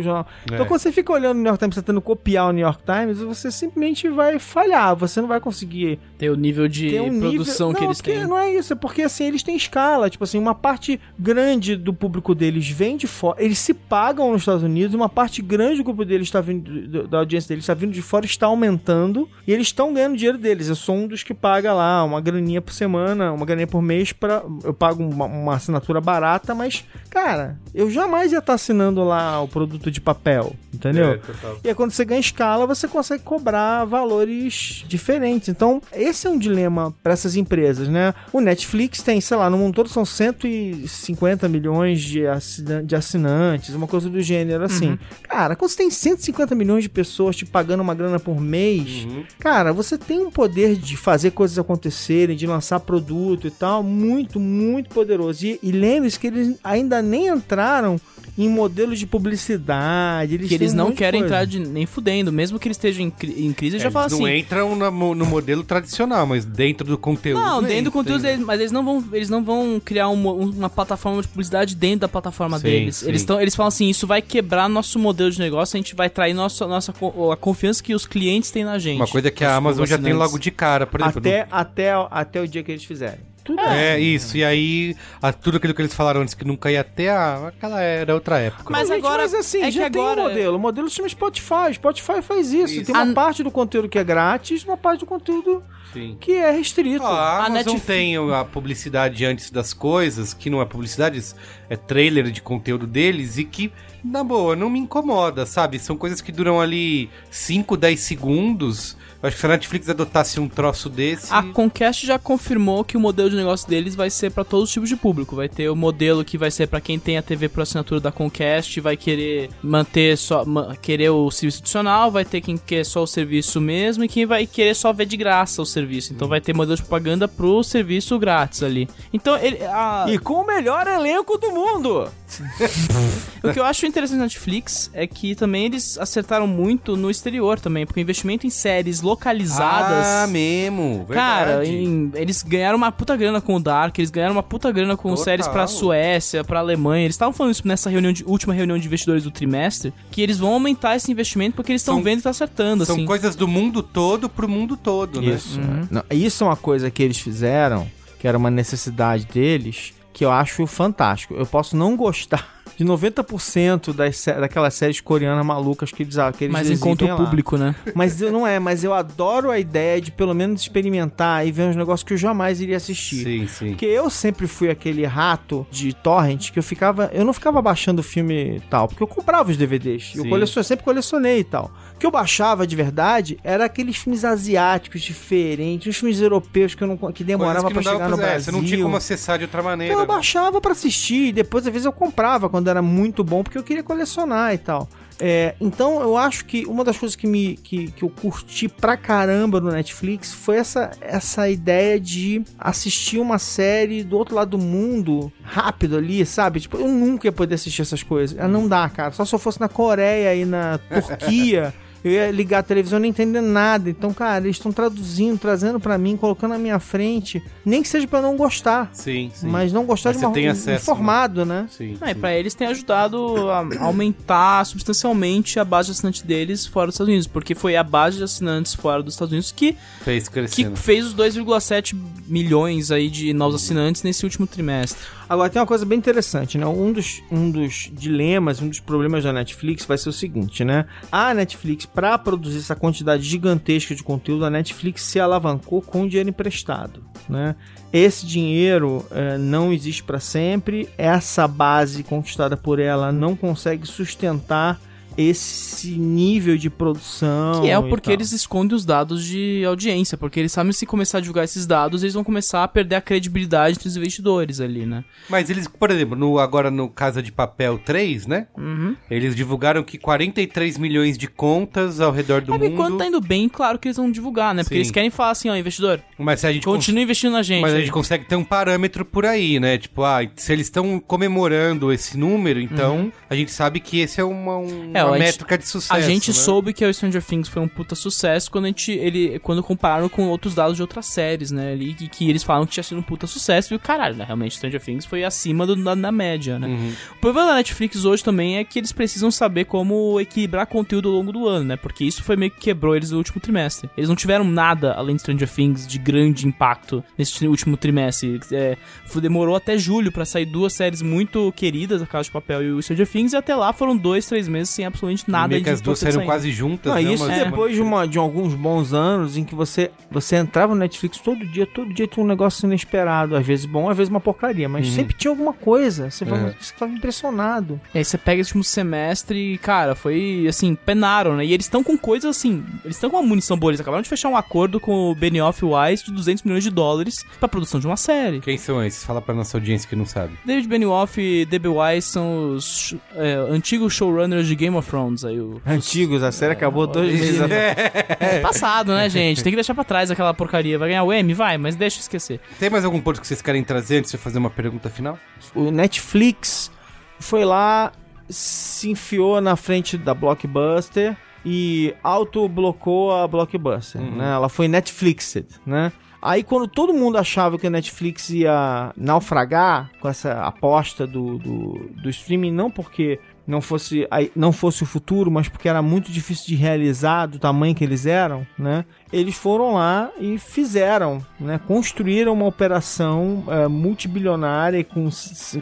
jornal. Então É. quando você fica olhando o New York Times tentando copiar o New York Times, você simplesmente vai falhar, você não vai conseguir Tem o nível de um produção nível... que não, eles têm. Não é isso, é porque assim, eles têm escala. Tipo assim, uma parte grande do público deles vem de fora. Eles se pagam nos Estados Unidos, uma parte grande do grupo deles está vindo, do- da audiência deles está vindo de fora, está aumentando. E eles estão ganhando dinheiro deles. Eu sou um dos que paga lá uma graninha por semana, uma graninha por mês para Eu pago uma, uma assinatura barata, mas, cara, eu jamais ia estar assinando lá o produto de papel, entendeu? É. E aí, quando você ganha escala, você consegue cobrar valores diferentes. Então, esse é um dilema para essas empresas, né? O Netflix tem, sei lá, no mundo todo são 150 milhões de, assina- de assinantes, uma coisa do gênero assim. Cara, quando você tem 150 milhões de pessoas te pagando uma grana por mês, Uhum. cara, você tem um poder de fazer coisas acontecerem, de lançar produto e tal, muito, muito poderoso. E, e lembre-se que eles ainda nem entraram em modelos de publicidade. Eles Que eles não querem coisa. entrar de, nem fudendo. Mesmo que eles estejam em, cri- em crise, É, já eles fala não assim. entram na mo- no, modelo tradicional, mas dentro do conteúdo. Não, dentro do conteúdo hein? deles, mas eles não vão, eles não vão criar uma, uma plataforma de publicidade dentro da plataforma Sim, deles. sim. Eles, tão, eles falam assim, isso vai quebrar nosso modelo de negócio, a gente vai trair nossa, nossa a confiança que os clientes têm na gente. Uma coisa que a Amazon já tem logo de cara, por exemplo. Até, até, até o dia que eles fizerem. Tudo É, isso. E aí, a- tudo aquilo que eles falaram antes que nunca ia ter, ah, aquela era outra época. Mas Gente, agora- mas assim, é já que tem agora- um modelo. O modelo se chama Spotify. Spotify faz isso. Isso. Tem uma A- parte do conteúdo que é grátis, uma parte do conteúdo Sim. que é restrito. Ó, a A Amazon Netflix- tem a publicidade antes das coisas, que não é publicidade, é trailer de conteúdo deles e que, na boa, não me incomoda, sabe? São coisas que duram ali 5, 10 segundos. Eu acho que se a Netflix adotasse um troço desse. A Comcast já confirmou que o modelo de negócio deles vai ser pra todos os tipos de público. Vai ter o modelo que vai ser pra quem tem a TV por assinatura da Comcast, vai querer manter só ma- querer o serviço adicional, vai ter quem quer só o serviço mesmo e quem vai querer só ver de graça o serviço. Então vai ter modelo de propaganda pro serviço grátis ali. Então ele, a- E com o melhor elenco do mundo. o que eu acho interessante na Netflix é que também eles acertaram muito no exterior também, porque o investimento em séries localizadas Ah, mesmo. Cara, verdade. em- eles ganharam uma puta grana com o Dark, eles ganharam uma puta grana com Total. séries pra Suécia, pra Alemanha. Eles estavam falando isso nessa reunião de, última reunião de investidores do trimestre, que eles vão aumentar esse investimento porque eles estão vendo que tá acertando, São assim. coisas do mundo todo pro mundo todo, né? Isso. Não, isso é uma coisa que eles fizeram, que era uma necessidade deles, que eu acho fantástico. Eu posso não gostar de 90% das, daquelas séries coreanas malucas que eles, que eles Mas encontra o lá. público, né? Mas eu não é, mas eu adoro a ideia de pelo menos experimentar e ver uns negócios que eu jamais iria assistir. Sim, sim. Porque eu sempre fui aquele rato de torrent que eu ficava. Eu não ficava baixando filme e tal, porque eu comprava os DVDs. Eu Sim. colecion, sempre colecionei e tal. O que eu baixava de verdade era aqueles filmes asiáticos diferentes, os filmes europeus que, eu não, que demorava Coisas que pra não chegar no é, Brasil. Você não tinha como acessar de outra maneira. Então eu né? baixava pra assistir, e depois às vezes eu comprava quando era muito bom, porque eu queria colecionar e tal. É, então eu acho que uma das coisas que, me, que, que eu curti pra caramba no Netflix foi essa, essa ideia de assistir uma série do outro lado do mundo rápido ali, sabe? Tipo, eu nunca ia poder assistir essas coisas. Não dá, cara. Só se eu fosse na Coreia e na Turquia. Eu ia ligar a televisão e não entender nada. Então, cara, eles estão traduzindo, trazendo pra mim, colocando na minha frente. Nem que seja pra eu não gostar. Sim, sim. Mas não gostar Mas de você uma tem acesso, informado, né? Sim, Ah, e sim. pra eles tem ajudado a aumentar substancialmente a base de assinantes deles fora dos Estados Unidos, porque foi a base de assinantes fora dos Estados Unidos que, Fez que crescendo. fez os 2,7 milhões aí de novos assinantes nesse último trimestre. Agora tem uma coisa bem interessante, né? Um dos, um dos dilemas, um dos problemas da Netflix vai ser o seguinte, né? A Netflix, para produzir essa quantidade gigantesca de conteúdo, a Netflix se alavancou com dinheiro emprestado, né? Esse dinheiro eh, não existe para sempre. Essa base conquistada por ela não consegue sustentar esse nível de produção. Que é porque eles escondem os dados de audiência, porque eles sabem que se começar a divulgar esses dados, eles vão começar a perder a credibilidade entre os investidores ali, né? Mas eles, por exemplo, no, agora no Casa de Papel 3, né? Uhum. Eles divulgaram que 43 milhões de contas ao redor do É, mundo. quando tá indo bem, claro que eles vão divulgar, né? Porque Sim. eles querem falar assim, ó, investidor, Mas se a gente cons- continue investindo na gente. Mas a gente consegue ter um parâmetro por aí, né? Tipo, ah, se eles estão comemorando esse número, então a gente sabe que esse é uma, um- Uhum. É, uma a gente- métrica de sucesso. A gente né? soube que o Stranger Things foi um puta sucesso quando a gente ele quando compararam com outros dados de outras séries, né? Ali que, que eles falaram que tinha sido um puta sucesso e o caralho, né? Realmente Stranger Things foi acima do, da, da média, né? Uhum. O problema da Netflix hoje também é que eles precisam saber como equilibrar conteúdo ao longo do ano, né? Porque isso foi meio que quebrou eles no último trimestre. Eles não tiveram nada além de Stranger Things de grande impacto nesse último trimestre. É, foi- demorou até julho pra sair duas séries muito queridas, A Casa de Papel e o Stranger Things, e até lá foram dois, três meses sem absolutamente nada meio que as duas saíram quase juntas, Não, né? isso Uma- depois de, uma, de alguns bons anos em que você, você entrava no Netflix todo dia, todo dia tinha um negócio inesperado. Às vezes bom, às vezes uma porcaria, mas sempre tinha alguma coisa. Você ficava, É. ficava impressionado. E aí você pega esse último semestre e, cara, foi assim, penaram, né? E eles estão com coisas assim, eles estão com uma munição boa. Eles acabaram de fechar um acordo com o Benioff e Weiss de 200 milhões de dólares pra produção de uma série. Quem são esses? Fala pra nossa audiência que não sabe. David Benioff e D.B. Weiss são os é, antigos showrunners de Game of Thrones. Aí o, Antigos, a série acabou dois meses atrás. É passado, né, gente? Tem que deixar pra trás aquela porcaria. Vai ganhar o M? Vai, mas deixa eu esquecer. Tem mais algum ponto que vocês querem trazer antes de fazer uma pergunta final? O Netflix foi lá se enfiou na frente da Blockbuster e auto-blocou a Blockbuster, Uhum. né? Ela foi Netflixed, né? Aí quando todo mundo achava que a Netflix ia naufragar com essa aposta do, do, do streaming, não porque não fosse, não fosse o futuro, mas porque era muito difícil de realizar do tamanho que eles eram, né? Eles foram lá e fizeram, né? Construíram uma operação eh, multibilionária e com,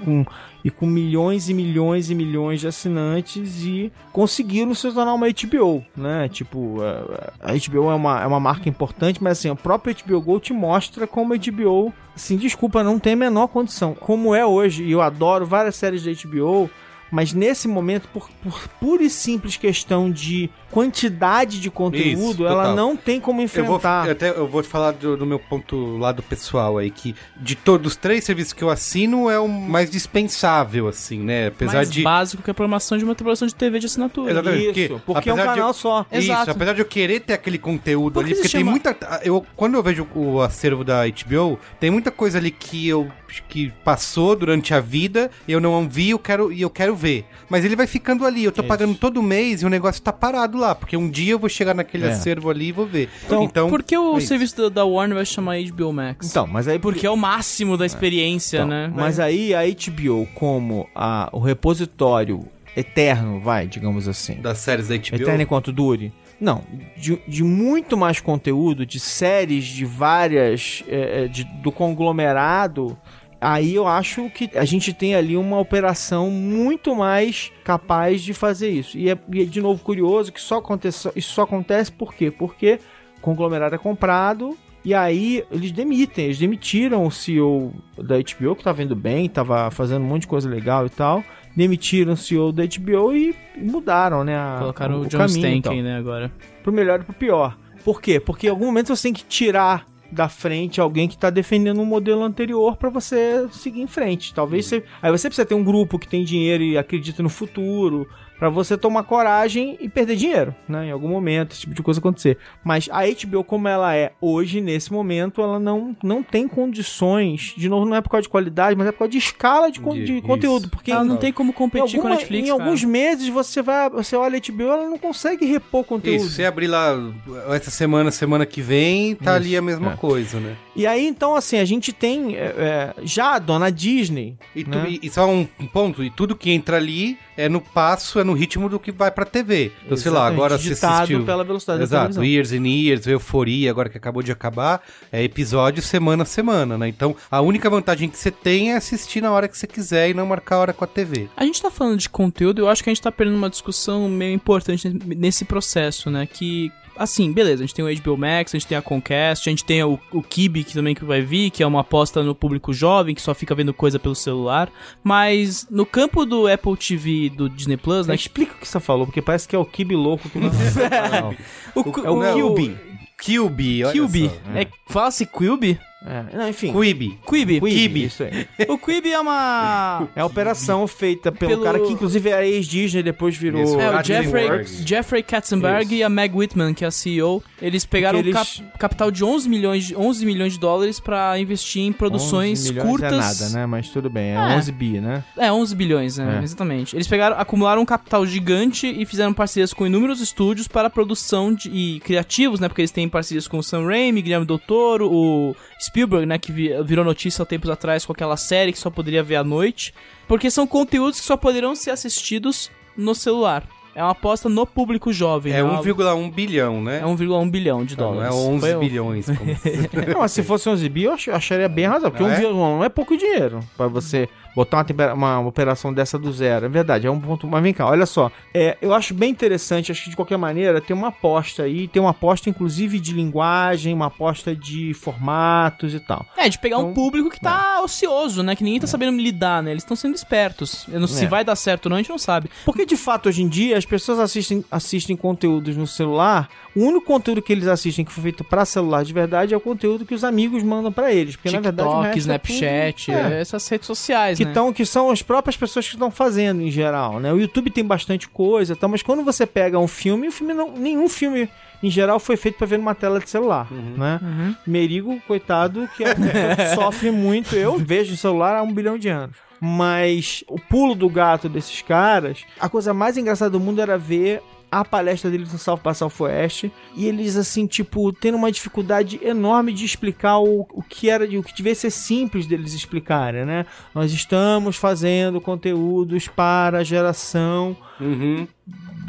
com e com milhões e milhões e milhões de assinantes e conseguiram se tornar uma HBO, né? Tipo, eh, a HBO é uma, é uma marca importante, mas assim, o próprio HBO Go te mostra como a HBO, assim, desculpa, não tem a menor condição. Como é hoje, e eu adoro várias séries da HBO, mas nesse momento, por, por pura e simples questão de quantidade de conteúdo, Isso, ela não tem como Eu vou, enfrentar. eu até, eu vou te falar do, do meu ponto lado pessoal aí, que de todos os três serviços que eu assino é o mais dispensável, assim, né? Apesar mais de. básico que a programação de uma tripulação de TV de assinatura. Exatamente, Isso, porque, porque é um apesar de canal eu- só. Isso, Exato. apesar de eu querer ter aquele conteúdo ali, porque tem chama- muita. Eu, quando eu vejo o acervo da HBO, tem muita coisa ali que eu que passou durante a vida, eu não vi eu quero, e eu quero ver. Mas ele vai ficando ali, eu tô Isso. pagando todo mês e o negócio tá parado lá, porque um dia eu vou chegar naquele É. acervo ali e vou ver. Então, Então, Por que o é serviço da, da Warner vai chamar HBO Max? Então, mas aí Porque é o máximo da experiência, Então, né? Mas aí a HBO, como a, o repositório eterno, vai, digamos assim. das séries da HBO. Eterno enquanto dure. Não, de, de muito mais conteúdo, de séries, de várias. é, é, de- do conglomerado. Aí eu acho que a gente tem ali uma operação muito mais capaz de fazer isso. E é, e é, de novo curioso que só acontece, isso só acontece por quê? Porque o conglomerado é comprado e aí eles demitem. Eles demitiram o CEO da HBO, que tá vendo bem, tava fazendo um monte de coisa legal e tal. Demitiram o CEO da HBO e mudaram, né? a- Colocaram o, John caminho tal Stanken, né, agora. pro melhor e pro pior. Por quê? Porque em algum momento você tem que tirar da frente alguém que tá defendendo um modelo anterior pra você seguir em frente. Talvez você. Aí você precisa ter um grupo que tem dinheiro e acredita no futuro. Pra você tomar coragem e perder dinheiro, né? Em algum momento, esse tipo de coisa acontecer. Mas a HBO, como ela é hoje, nesse momento, ela não, não tem condições. De novo, não é por causa de qualidade, mas é por causa de escala de, de Isso. conteúdo. Porque Ela não em- tem como competir com a alguma- Netflix, em cara. alguns meses você vai. Você olha a HBO, ela não consegue repor conteúdo. Isso, você abrir lá essa semana, semana que vem, tá ali a mesma é. coisa, né? E aí, então, assim, a gente tem é, é, já a dona Disney. E, tu- né? e- só um ponto, e tudo que entra ali é no passo, é no ritmo do que vai pra TV. Então, sei lá, Exatamente, agora ditado assistiu... pela velocidade da Exato, televisão. Years and Years, Euforia, agora que acabou de acabar, é episódio semana a semana, né? Então, a única vantagem que você tem é assistir na hora que você quiser e não marcar a hora com a TV. A gente tá falando de conteúdo, eu acho que a gente tá perdendo uma discussão meio importante nesse processo, né? Que, assim, beleza, a gente tem o HBO Max, a gente tem a Comcast, a gente tem o, o Kibi que também que vai vir, que é uma aposta no público jovem, que só fica vendo coisa pelo celular. Mas no campo do Apple TV e do Disney Plus, né? Explica o que você falou, porque parece que é o Kibi louco que não O, É o Kilby. Kilby, olha Quibi. só. É, Fala-se Quibi? É, não, enfim. Quibi. Quibi. Quibi, Isso aí. O Quibi é uma... É a operação feita pelo, Pelo- cara que inclusive era ex-Disney depois virou. Isso, É, o Jeffrey. Jeffrey Katzenberg Isso. e a Meg Whitman, que é a CEO, eles pegaram eles- cap- capital de 11 milhões, de- 11 milhões de dólares pra investir em 11 produções milhões curtas. É nada, né? Mas tudo bem, é, É. 11 bi, né? É, 11 bilhões, né? É. Exatamente. Eles pegaram, acumularam um capital gigante e fizeram parcerias com inúmeros estúdios para produção de, e criativos, né? Porque eles têm parcerias com o Sam Raimi, Guilherme Del Toro, o Spielberg, né? Que vi- virou notícia há tempos atrás com aquela série que só poderia ver à noite. Porque são conteúdos que só poderão ser assistidos no celular. É uma aposta no público jovem. É não 1,1 bilhão, né? É 1,1 bilhão de Não, dólares. é 11 Foi um- bilhões. como- Não, mas se fosse 11 bi, eu ach- acharia bem razão. Porque Ah, um é? vilão não é pouco dinheiro pra você botar uma, uma operação dessa do zero. É verdade, é um ponto. Mas vem cá, olha só. É, eu acho bem interessante, acho que de qualquer maneira, tem uma aposta aí, tem uma aposta inclusive de linguagem, uma aposta de formatos e tal. É, de pegar um Então, público que tá ocioso, né? Que ninguém tá sabendo lidar, né? Eles estão sendo espertos. Não- Se É. vai dar certo ou não, a gente não sabe. Porque de fato, hoje em dia, as pessoas assistem, assistem conteúdos no celular. O único conteúdo que eles assistem que foi feito pra celular de verdade é o conteúdo que os amigos mandam pra eles. Porque na verdade TikTok, é Snapchat, tudo- é. essas redes sociais, que, né? tão, que são as próprias pessoas que estão fazendo em geral, né? O YouTube tem bastante coisa, tá? mas quando você pega um filme, o filme não, nenhum filme em geral foi feito pra ver numa tela de celular, né? Merigo, coitado, que é- sofre muito. Eu vejo o celular há um bilhão de anos. Mas o pulo do gato desses caras, a coisa mais engraçada do mundo era ver a palestra deles no South by Southwest e eles assim, tipo, tendo uma dificuldade enorme de explicar o, o que era, o que devia ser simples deles explicarem, né? Nós estamos fazendo conteúdos para a geração Uhum.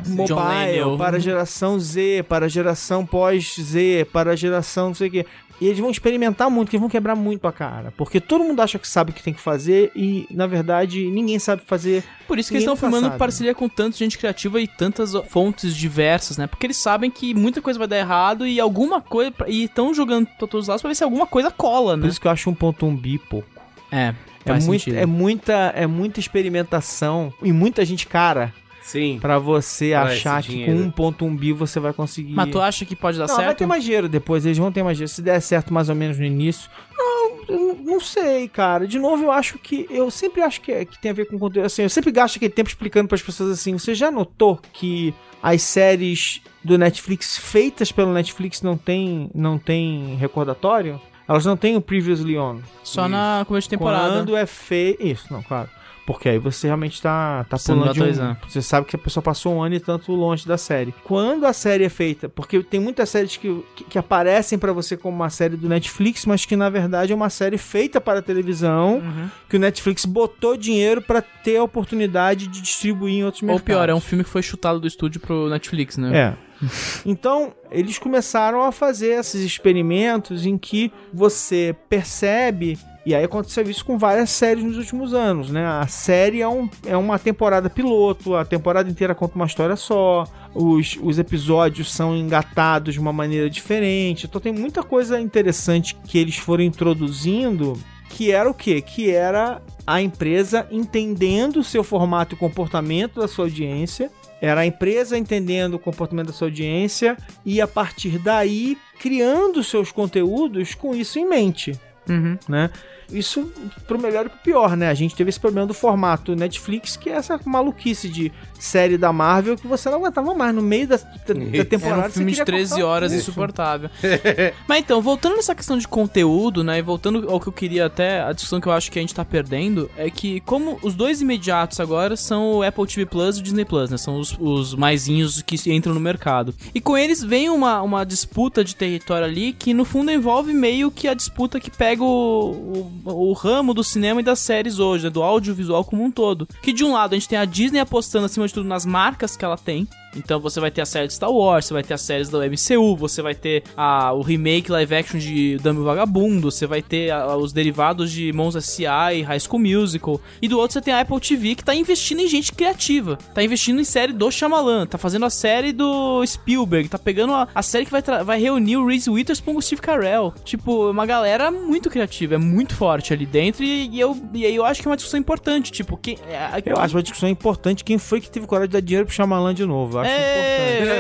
Mobile, para a geração Z, para a geração pós-Z, para a geração não sei o quê. E eles vão experimentar muito, que eles vão quebrar muito a cara. Porque todo mundo acha que sabe o que tem que fazer e, na verdade, ninguém sabe fazer. Por isso que eles estão filmando em sabe. parceria com tanta gente criativa e tantas fontes diversas, né? Porque eles sabem que muita coisa vai dar errado e alguma coisa. E estão jogando pra todos os lados pra ver se alguma coisa cola, Por né? isso que eu acho 1.1 bi pouco. É. É, muito, é, muita, é muita experimentação e muita gente cara Sim. pra você Pra achar que dinheiro. com 1.1 bi você vai conseguir. Mas tu acha que pode dar Não, vai certo? ter mais dinheiro depois, eles vão ter mais dinheiro. Se der certo mais ou menos no início. Não, eu não sei, cara. De novo, eu acho que. Eu sempre acho que, é- que tem a ver com conteúdo. Assim, eu sempre gasto aquele tempo explicando pras pessoas assim. Você já notou que as séries do Netflix feitas pelo Netflix não tem, não tem recordatório? Elas não têm o Previously On. Só na começo de temporada. Quando é feio. Isso, não, claro. Porque aí você realmente tá, tá não pulando de um... Você sabe que a pessoa passou um ano e tanto longe da série. Quando a série é feita... Porque tem muitas séries que, que, que aparecem pra você como uma série do Netflix, mas que na verdade é uma série feita para a televisão, Uhum. que o Netflix botou dinheiro pra ter a oportunidade de distribuir em outros Ou mercados. pior, é um filme que foi chutado do estúdio pro Netflix, né? É. Então, eles começaram a fazer esses experimentos em que você percebe. E aí aconteceu isso com várias séries nos últimos anos, né? A série é, um, é uma temporada piloto, a temporada inteira conta uma história só, os, os episódios são engatados de uma maneira diferente. Então tem muita coisa interessante que eles foram introduzindo que era o quê? Que era a empresa entendendo o seu formato e comportamento da sua audiência era a empresa entendendo o comportamento da sua audiência e a partir daí criando seus conteúdos com isso em mente, Uhum. né? Isso pro melhor e pro pior, né? A gente teve esse problema do formato Netflix, que é essa maluquice de série da Marvel que você não aguentava mais no meio da, da, da temporada. Era um filme de queria 13 cortar horas isso. insuportável. Mas então, voltando nessa questão de conteúdo, né? E voltando ao que eu queria até, a discussão que eu acho que a gente tá perdendo, é que como os dois imediatos agora são o Apple TV Plus e o Disney Plus, né? São os, os maisinhos que entram no mercado. E com eles vem uma, uma disputa de território ali que no fundo envolve meio que a disputa que pega o, o, o ramo do cinema e das séries hoje, né? Do audiovisual como um todo. Que de um lado a gente tem a Disney apostando acima de tudo nas marcas que ela tem. Então você vai ter a série de Star Wars, você vai ter as séries do MCU, você vai ter a, o remake live action de o Vagabundo, você vai ter a- os derivados de Mons S.A. e High School Musical. E do outro você tem a Apple TV que tá investindo em gente criativa. Tá investindo em série do Shyamalan, tá fazendo a série do Spielberg, tá pegando a, a série que vai, vai reunir o Reese Witherspoon com o Steve Carell. Tipo, uma galera muito criativa, é muito forte ali dentro e, e eu, e eu acho que é uma discussão importante, tipo, quem... é- Eu acho uma discussão importante quem foi que teve coragem de dar dinheiro pro Shyamalan de novo. Eu acho Ei, importante.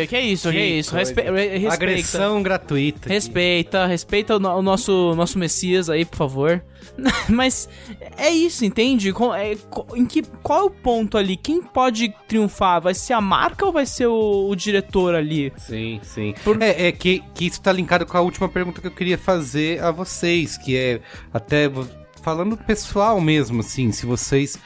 ei, que isso, que, Que isso. Respe- re- respeita. Agressão gratuita. aqui. Respeita, respeita o, o nosso, nosso Messias aí, por favor. Mas é isso, entende? Com- é, em que, qual é o ponto ali? Quem pode triunfar? Vai ser a marca ou vai ser o, o diretor ali? Sim, sim. Por- É, é que, que isso tá linkado com a última pergunta que eu queria fazer a vocês, que é até falando pessoal mesmo, assim, se vocês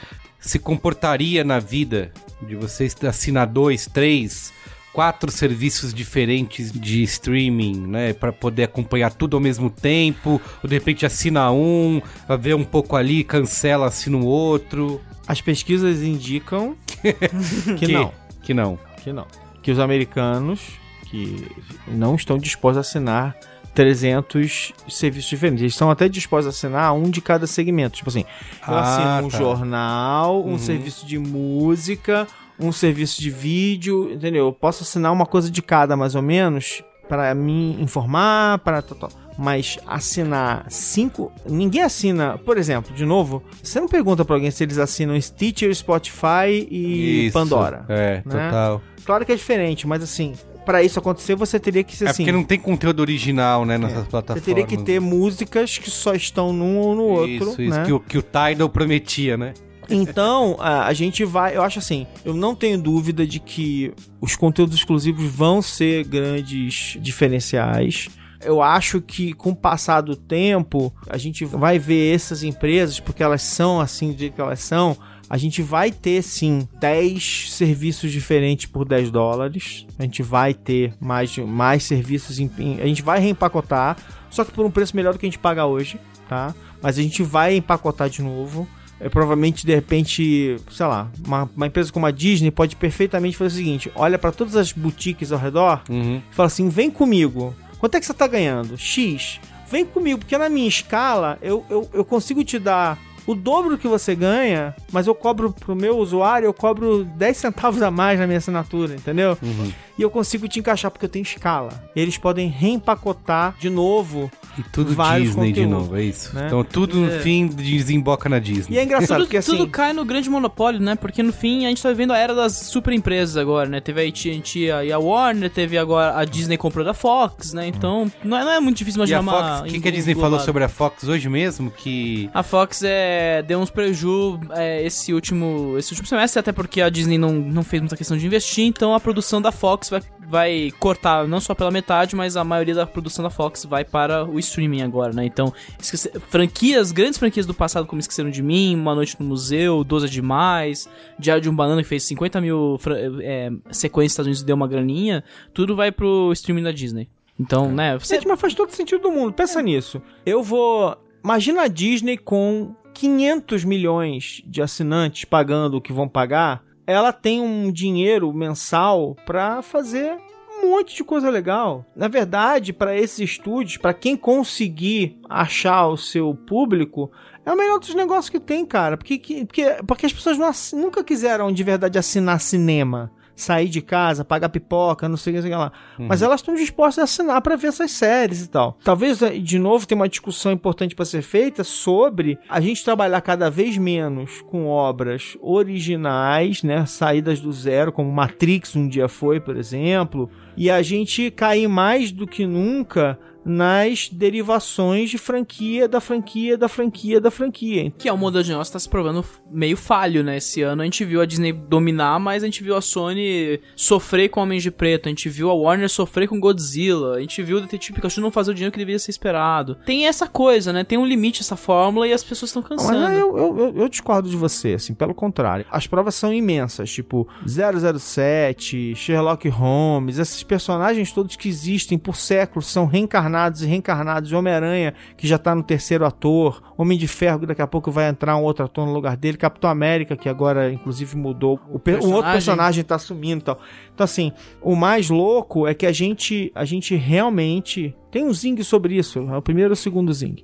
se comportaria na vida de vocês assinar dois, três, quatro serviços diferentes de streaming, né, Pra poder acompanhar tudo ao mesmo tempo, ou de repente assina um, vê um pouco ali, cancela, assina o outro. As pesquisas indicam que não. Que não. Que não. Que os americanos que não estão dispostos a assinar 300 serviços diferentes. Eles estão até dispostos a assinar um de cada segmento. Tipo assim, eu Ah, assino um tá. jornal, um Uhum. serviço de música, um serviço de vídeo, entendeu? Eu posso assinar uma coisa de cada, mais ou menos, para me informar, para tal. Mas assinar cinco. Ninguém assina, por exemplo, de novo, você não pergunta pra alguém se eles assinam Stitcher, Spotify e Isso. Pandora. É, né? total. Claro que é diferente, mas assim, pra isso acontecer, você teria que ser É assim. porque não tem conteúdo original, né, nessas Você plataformas. teria que ter músicas que só estão num ou no outro, Isso, isso né? que, o, que o Tidal prometia, né? Então, a, a gente vai, eu acho assim, eu não tenho dúvida de que os conteúdos exclusivos vão ser grandes diferenciais. eu acho que com o passar do tempo, a gente vai ver essas empresas, porque elas são assim do jeito que elas são, a gente vai ter sim 10 serviços diferentes por 10 dólares. A gente vai ter mais, mais serviços. Em, a gente vai reempacotar, só que por um preço melhor do que a gente paga hoje, tá? Mas a gente vai empacotar de novo. É, provavelmente, de repente, sei lá, uma, uma empresa como a Disney pode perfeitamente fazer o seguinte: olha para todas as boutiques ao redor Uhum. e fala assim: vem comigo. Quanto é que você tá ganhando? X. Vem comigo, porque na minha escala eu, eu, eu consigo te dar o dobro que você ganha, mas eu cobro pro meu usuário, eu cobro 10 centavos a mais na minha assinatura, entendeu? Uhum. E eu consigo te encaixar porque eu tenho escala. Eles podem reempacotar de novo. E tudo Disney de novo, é isso. né? Então tudo no É. fim desemboca na Disney. E é engraçado, Tudo, porque assim. tudo cai no grande monopólio, né? Porque no fim a gente tá vivendo a era das super empresas agora, né? Teve a AT&T e a Warner, teve agora a Disney comprou da Fox, né? Então não é, não é muito difícil E imaginar a uma... Fox, o que, que a Disney falou sobre a Fox hoje mesmo? Que. A Fox é, deu uns preju é, esse, último, esse último semestre, até porque a Disney não, não fez muita questão de investir, então a produção da Fox vai, vai cortar não só pela metade, mas a maioria da produção da Fox vai para o streaming agora, né? Então, esquece- franquias, grandes franquias do passado, como Esqueceram de Mim, Uma Noite no Museu, 12 é Demais, Diário de um Banana, que fez 50 mil é, sequências nos Estados Unidos e deu uma graninha, tudo vai pro streaming da Disney. Então, né? Você, Gente, mas faz todo sentido do mundo. Pensa nisso. Eu vou. Imagina a Disney com 500 milhões de assinantes pagando o que vão pagar. Ela tem um dinheiro mensal pra fazer um monte de coisa legal. Na verdade, para esses estúdios, pra quem conseguir achar o seu público, é o melhor dos negócios que tem, cara. Porque, que- porque, porque as pessoas não nunca quiseram de verdade assinar cinema. Sair de casa, pagar pipoca, não sei o que, lá. Mas elas estão dispostas a assinar pra ver essas séries e tal. Talvez, eh, de novo, tenha uma discussão importante pra ser feita sobre a gente trabalhar cada vez menos com obras originais, né? Saídas do zero, como Matrix um dia foi, por exemplo. E a gente cair mais do que nunca nas derivações de franquia, da franquia, da franquia, da franquia. Que é um modelo de negócio que tá se provando meio falho, né? Esse ano a gente viu a Disney dominar, mas a gente viu a Sony sofrer com Homens de Preto, a gente viu a Warner sofrer com Godzilla, a gente viu o Detetive Pikachu não fazer o dinheiro que deveria ser esperado. Tem essa coisa, né? Tem um limite essa fórmula e as pessoas estão Mas cansando. eu, eu, eu- eu discordo de você, assim, pelo contrário. As provas são imensas, tipo 007, Sherlock Holmes, esses personagens todos que existem por séculos são reencarnados e reencarnados. Homem-Aranha, que já tá no terceiro ator, Homem de Ferro, que daqui a pouco vai entrar um outro ator no lugar dele, Capitão América, que agora inclusive mudou, o, um outro Personagem. tá sumindo e tal. Então, assim, o mais louco é que a gente, a gente realmente. Tem um zing sobre isso, é o primeiro ou o segundo zing.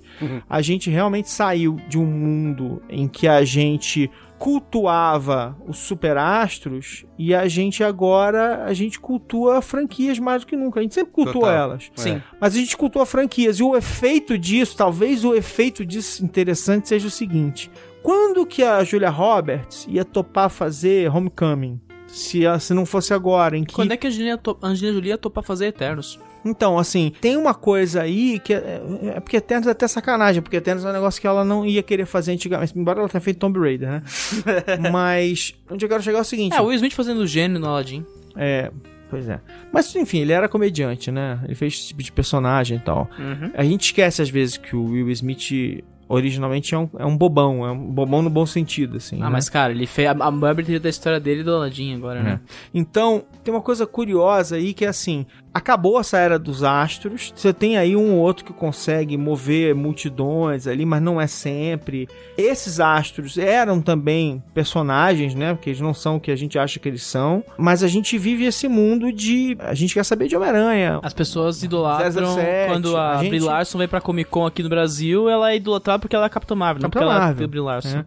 A gente realmente saiu de um mundo em que a gente cultuava os superastros e a gente agora a gente cultua franquias mais do que nunca. A gente sempre cultua Total. elas. Sim. Mas a gente cultua franquias e o efeito disso, talvez o efeito disso interessante seja o seguinte: quando que a Julia Roberts ia topar fazer Homecoming? Se, se não fosse agora, em que Quando é que a Angelina, to Angelina Jolie ia topar fazer Eternos? Então, assim, tem uma coisa aí que é, é porque Eternos é até sacanagem, porque Eternos é um negócio que ela não ia querer fazer antigamente, embora ela tenha feito Tomb Raider, né? Mas onde eu quero chegar é o seguinte: É, o Will Smith fazendo o gênio no Aladdin. é, pois é. Mas enfim, ele era comediante, né? Ele fez esse tipo de personagem e tal. A gente esquece às vezes que o Will Smith originalmente é um, é um bobão, é um bobão no bom sentido, assim. Ah, né? mas cara, ele fez a, a maior da história dele do Aladdin agora, né? Então, tem uma coisa curiosa aí que é assim: acabou essa era dos astros. Você tem aí um ou outro que consegue mover multidões ali, mas não é sempre. Esses astros eram também personagens, né? Porque eles não são o que a gente acha que eles são. Mas a gente vive esse mundo de. A gente quer saber de Homem-Aranha. As pessoas idolatram 007, quando a, a gente- Brie Larson veio pra Comic Con aqui no Brasil, ela é idolatrada porque ela é Capitã Marvel, não Capitã porque ela é Marvel, Brie Larson. né?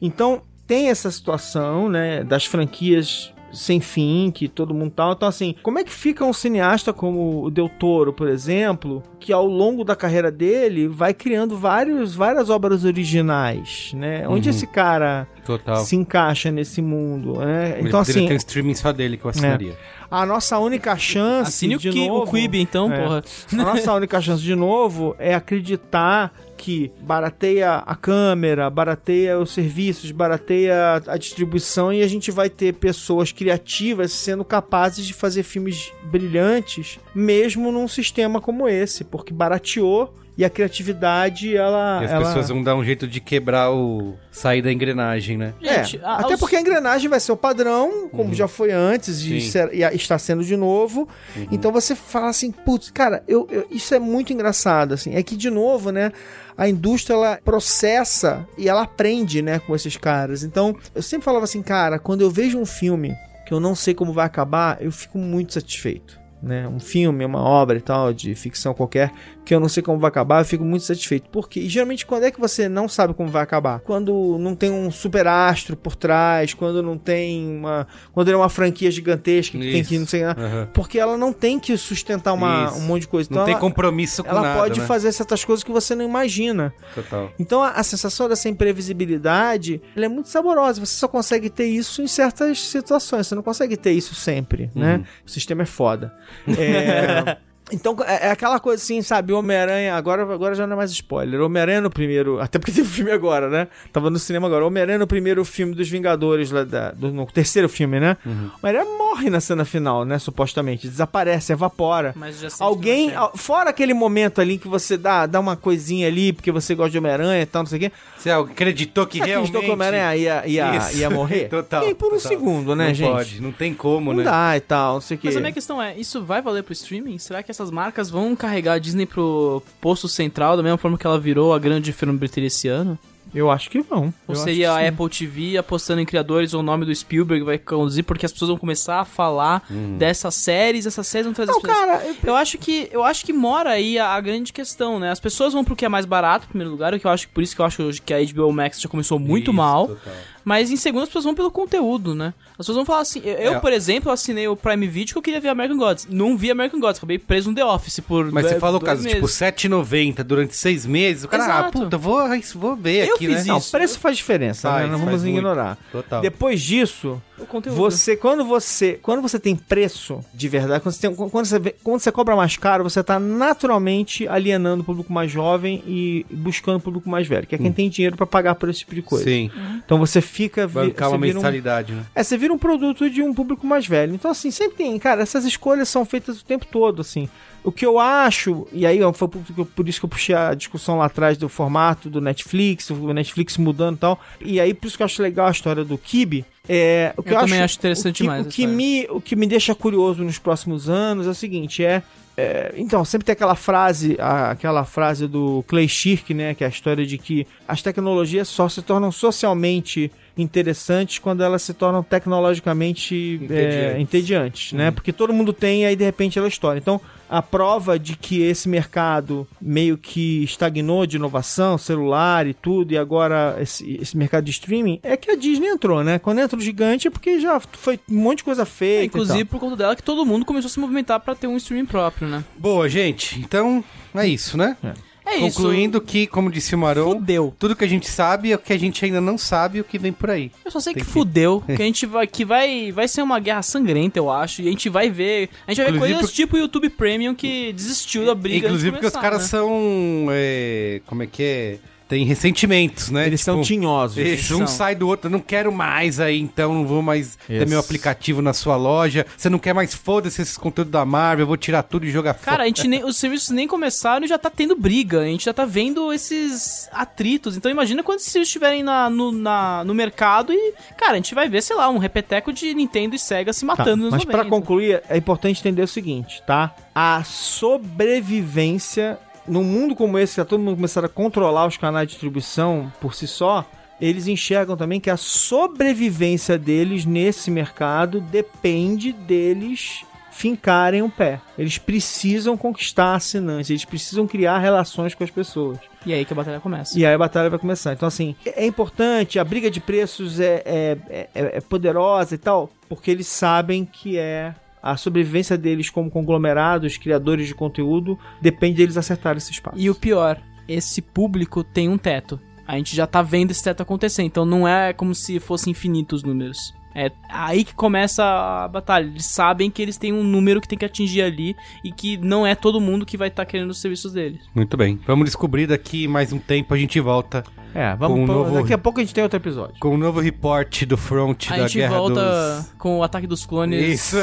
Então, tem essa situação, né, das franquias sem fim, que todo mundo tal. Então, assim, como é que fica um cineasta como o Del Toro, por exemplo, que ao longo da carreira dele vai criando vários, várias obras originais, né? Onde Uhum. esse cara Total. se encaixa nesse mundo, né? Ele Então, assim, ter um streaming só dele que eu assinaria. a nossa única chance Assine o, de Ki- novo... o Quibi, então, É. porra. A nossa única chance de novo é acreditar que barateia a câmera, barateia os serviços, barateia a distribuição e a gente vai ter pessoas criativas sendo capazes de fazer filmes brilhantes, mesmo num sistema como esse, porque barateou e a criatividade, ela. E as ela... pessoas vão dar um jeito de quebrar o. sair da engrenagem, né? Gente, é, a- até aos- porque a engrenagem vai ser o padrão, como já foi antes e, Uhum. Uhum. ser- e está sendo de novo. Então você fala assim, putz, cara, eu, eu- isso é muito engraçado, assim. É que, de novo, né, a indústria, ela processa e ela aprende, né, com esses caras. Então, eu sempre falava assim, cara, quando eu vejo um filme que eu não sei como vai acabar, eu fico muito satisfeito. Né? Um filme, uma obra e tal, de ficção qualquer, que eu não sei como vai acabar, eu fico muito satisfeito. Porque, e geralmente, quando é que você não sabe como vai acabar? Quando não tem um super astro por trás, quando não tem uma. Quando é uma franquia gigantesca que tem que não sei lá. Aham. Porque ela não tem que sustentar uma, Isso. um monte de coisa. Não Então, tem ela, compromisso com ela nada, pode né? fazer certas coisas que você não imagina. Total. Então a, a sensação dessa imprevisibilidade ela é muito saborosa. Você só consegue ter isso em certas situações. Você não consegue ter isso sempre, né? O sistema é foda. É, Então é é aquela coisa assim, sabe? O Homem-Aranha, agora, agora já não é mais spoiler. O Homem-Aranha no primeiro. Até porque teve filme agora, né? Tava no cinema agora. O Homem-Aranha no primeiro filme dos Vingadores, lá da, do, no terceiro filme, né? O Homem-Aranha morre na cena final, né? Supostamente. Desaparece, evapora. Mas já sente Alguém, fora aquele momento ali que você dá, dá uma coisinha ali, porque você gosta de Homem-Aranha e tal, não sei o quê. Você acreditou que Você realmente... acreditou que o Homem-Aranha ia, ia, ia morrer? Total, Nem por um total. segundo, né, não gente? pode, não tem como, Não né? dá e tal, não sei o quê. Mas a minha questão é, isso vai valer pro streaming? Será que essas marcas vão carregar a Disney pro posto central da mesma forma que ela virou a grande firma bilheteria esse ano? Eu acho que vão. Ou Eu seria a sim. Apple TV apostando em criadores ou o nome do Spielberg vai conduzir porque as pessoas vão começar a falar dessas séries, essas séries vão trazer Não, as pessoas. cara, eu- Eu acho que eu acho que mora aí a, a grande questão, né? As pessoas vão pro que é mais barato, em primeiro lugar, o que eu acho por isso que eu acho que a HBO Max já começou muito Isso, mal. total. Mas em segundo, as pessoas vão pelo conteúdo, né? As pessoas vão falar assim. Eu, eu, É. por exemplo, assinei o Prime Video que eu queria ver American Gods. Não vi American Gods, acabei preso no The Office por. Mas você dois- falou, caso, tipo, meses. R$7,90 durante seis meses, o cara, ah, Exato. puta, vou, vou ver Eu aqui, fiz né? isso. Não, o preço faz diferença, Faz, né? Não vamos muito. ignorar. Total. Depois disso, O conteúdo. você quando você quando você tem preço de verdade, quando você, tem- quando você, quando você cobra mais caro, você tá naturalmente alienando o público mais jovem e buscando o público mais velho, que é quem tem dinheiro pra pagar por esse tipo de coisa. Sim, Então você fica bancar uma vira um- mensalidade, né? É, você vira um produto de um público mais velho. Então, assim, sempre tem, cara, essas escolhas são feitas o tempo todo, assim. O que eu acho, e aí foi por, isso que eu puxei a discussão lá atrás do formato do Netflix, o Netflix mudando e tal. E aí, por isso que eu acho legal a história do Kibe. É, o que Eu eu, também acho interessante o que, demais O que, me, o que me deixa curioso nos próximos anos é o seguinte: é. é, então, sempre tem aquela frase, a- aquela frase do Clay Shirk, né? Que é a história de que as tecnologias só se tornam socialmente interessantes quando elas se tornam tecnologicamente é, Entediantes. entediantes, né? Porque todo mundo tem e aí de repente ela estoura. Então, a prova de que esse mercado meio que estagnou de inovação, celular e tudo, e agora esse, esse mercado de streaming, é que a Disney entrou, né? Quando entra o gigante é porque já foi um monte de coisa feita. É, e inclusive tal. por conta dela que todo mundo começou a se movimentar pra ter um streaming próprio, né? Boa, gente. Então, é isso, né? É isso. Concluindo que, como disse o Maron, Fudeu. tudo que a gente sabe é o que a gente ainda não sabe e o que vem por aí. Eu só sei que, que- fudeu, que a gente vai que vai vai ser uma guerra sangrenta, eu acho, e a gente vai ver, a gente vai ver Inclusive coisas por- tipo o YouTube Premium que desistiu da briga Inclusive antes porque os começar, caras né? são. é, como é que é? Tem ressentimentos, né? Eles são Tipo, tinhosos. Isso, um São. sai do outro, não quero mais aí, então não vou mais ter Isso. meu aplicativo na sua loja. Você não quer mais, foda-se esses conteúdos da Marvel, eu vou tirar tudo e jogar fora. Cara, a gente nem, os serviços nem começaram e já tá tendo briga. A gente já tá vendo esses atritos. Então imagina quando esses serviços estiverem na, no, na- no mercado e, cara, a gente vai ver, sei lá, um repeteco de Nintendo e Sega se Tá, matando nos mas pra 90. concluir, é importante entender o seguinte, tá? A sobrevivência num mundo como esse, que tá todo mundo começando a controlar os canais de distribuição por si só, eles enxergam também que a sobrevivência deles nesse mercado depende deles fincarem o pé. Eles precisam conquistar assinantes, eles precisam criar relações com as pessoas. E aí que a batalha começa. E aí a batalha vai começar. Então, assim, é importante, a briga de preços é, é, é, é poderosa e tal, porque eles sabem que é a sobrevivência deles como conglomerados, criadores de conteúdo, depende deles acertarem esse espaço. E o pior, esse público tem um teto. A gente já tá vendo esse teto acontecer, então não é como se fossem infinitos números. É aí que começa a batalha. Eles sabem que eles têm um número que tem que atingir ali e que não é todo mundo que vai estar querendo os serviços deles. Muito bem. Vamos descobrir daqui mais um tempo, a gente volta É, vamos. um pra- novo- Daqui a pouco a gente tem outro episódio. com o novo report do front a da gente Guerra volta dos... com o ataque dos clones. Isso.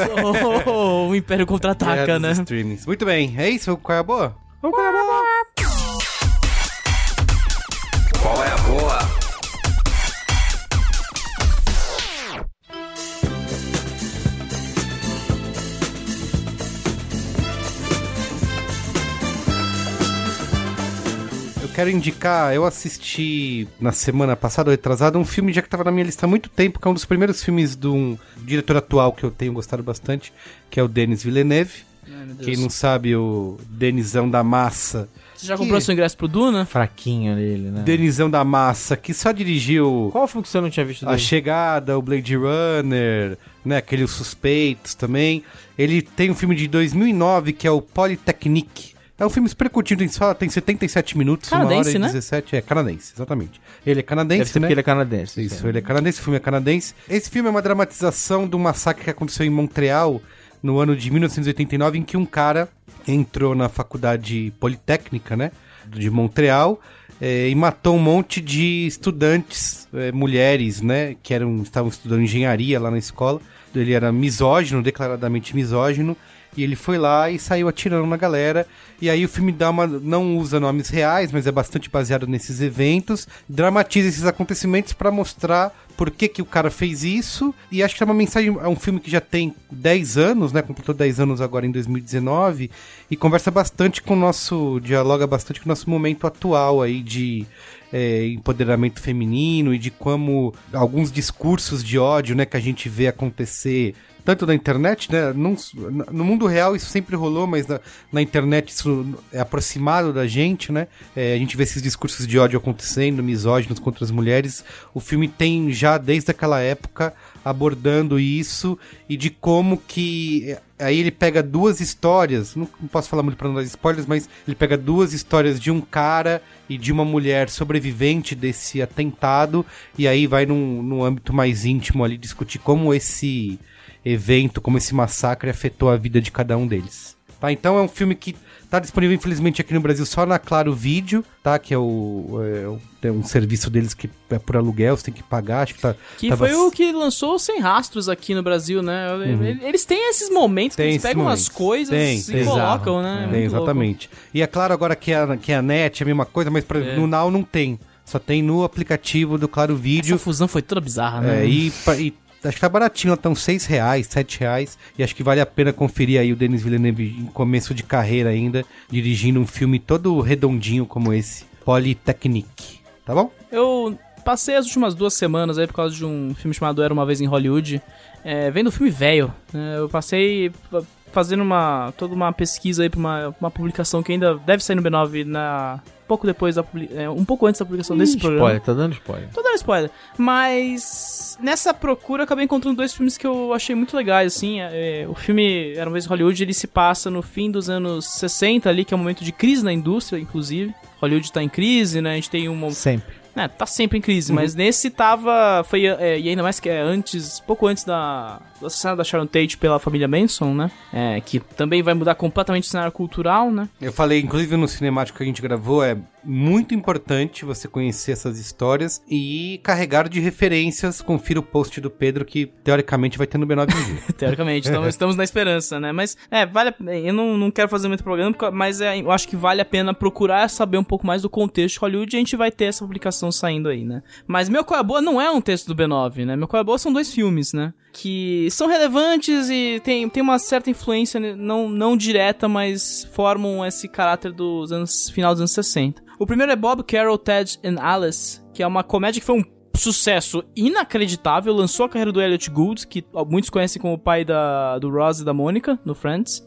ou o Império contra-ataca, né? streamings. Muito bem. É isso? Qual é quero indicar, eu assisti na semana passada, ou retrasada, um filme já que estava na minha lista há muito tempo, que é um dos primeiros filmes de um diretor atual que eu tenho gostado bastante, que é o Denis Villeneuve. Ai. Quem não sabe, o Denisão da Massa. Você já que- comprou seu ingresso pro Duna? Fraquinho nele, né? Denisão da Massa, que só dirigiu Qual filme que você não tinha visto A dele? Chegada, o Blade Runner, né, aqueles Suspeitos também. Ele tem um filme de 2009 que é o Polytechnique. É um filme super curtinho, tem, só, tem 77 minutos, Canadense, uma hora né? e 17. É, canadense, exatamente. Ele é Deve canadense, ser né? porque ele é canadense. Isso, ele é canadense, o filme é canadense. Esse filme é uma dramatização de um massacre que aconteceu em Montreal no ano de 1989, em que um cara entrou na faculdade politécnica, né, de Montreal, eh, e matou um monte de estudantes, eh, mulheres, né, que eram, estavam estudando engenharia lá na escola. Ele era misógino, declaradamente misógino, e ele foi lá e saiu atirando na galera. E aí o filme dá uma, não usa nomes reais, mas é bastante baseado nesses eventos, dramatiza esses acontecimentos pra mostrar por que, que o cara fez isso. E acho que é uma mensagem, é um filme que já tem 10 anos, né? Completou 10 anos agora em 2019 e conversa bastante com o nosso, dialoga bastante com o nosso momento atual aí de é, empoderamento feminino e de como alguns discursos de ódio, né, que a gente vê acontecer tanto na internet, né, num- no mundo real isso sempre rolou, mas na, na internet isso é aproximado da gente, né, É, a gente vê esses discursos de ódio acontecendo, misóginos contra as mulheres, o filme tem já desde aquela época abordando isso e de como que aí ele pega duas histórias, não, não posso falar muito para não dar spoilers, mas ele pega duas histórias de um cara e de uma mulher sobrevivente desse atentado e aí vai num, num âmbito mais íntimo ali discutir como esse evento, como esse massacre afetou a vida de cada um deles. Tá, então é um filme que tá disponível infelizmente aqui no Brasil só na Claro Vídeo, tá? Que é o é, o- é um serviço deles que é por aluguel, você tem que pagar, acho que tá Que tava- foi o que lançou Sem Rastros aqui no Brasil, né? Eles têm esses momentos que Uhum. Tem eles esses pegam momentos. as coisas Tem, e tem. colocam, né? Tem, Muito louco. exatamente. E é claro agora que a, que a net é a mesma coisa, mas pra, É. no Now não tem. Só tem no aplicativo do Claro Vídeo. Essa fusão foi toda bizarra, né? É, e, e acho que tá baratinho, estão 6 reais, 7 reais. E acho que vale a pena conferir aí o Denis Villeneuve em começo de carreira ainda, dirigindo um filme todo redondinho como esse, Polytechnique. Tá bom? Eu passei as últimas duas semanas aí por causa de um filme chamado Era Uma Vez em Hollywood, é, vendo o filme velho. né? eu passei fazendo uma toda uma pesquisa aí pra uma, uma publicação que ainda deve sair no B9 na pouco depois da é, um pouco antes da publicação desse programa. Spoiler, tá dando spoiler. Tô dando spoiler. Mas nessa procura eu acabei encontrando dois filmes que eu achei muito legais, assim. É, o filme Era uma vez Hollywood, ele se passa no fim dos anos 60 ali, que é um momento de crise na indústria, inclusive. Hollywood tá em crise, né? A gente tem um Sempre. é, tá sempre em crise, mas nesse tava. Foi, é, e ainda mais que é antes, pouco antes da, do assassinato da Sharon Tate pela família Manson, né? É, que também vai mudar completamente o cenário cultural, né? Eu falei, inclusive no cinemático que a gente gravou, é muito importante você conhecer essas histórias e carregar de referências. Confira o post do Pedro, que teoricamente vai ter no B9 News. Teoricamente, então estamos na esperança, né? Mas, é, vale. Eu não, não quero fazer muito programa, mas é, eu acho que vale a pena procurar saber um pouco mais do contexto de Hollywood e a gente vai ter essa publicação saindo aí, né? Mas Meu Qual é Boa não é um texto do B9, né? Meu Qual é Boa são dois filmes, né? Que são relevantes e tem, tem uma certa influência, né? não, não direta, mas formam esse caráter dos anos, final dos anos 60. O primeiro é Bob, Carol, Ted and Alice, que é uma comédia que foi um sucesso inacreditável, lançou a carreira do Elliot Gould, que muitos conhecem como o pai da, do Ross e da Mônica, no Friends.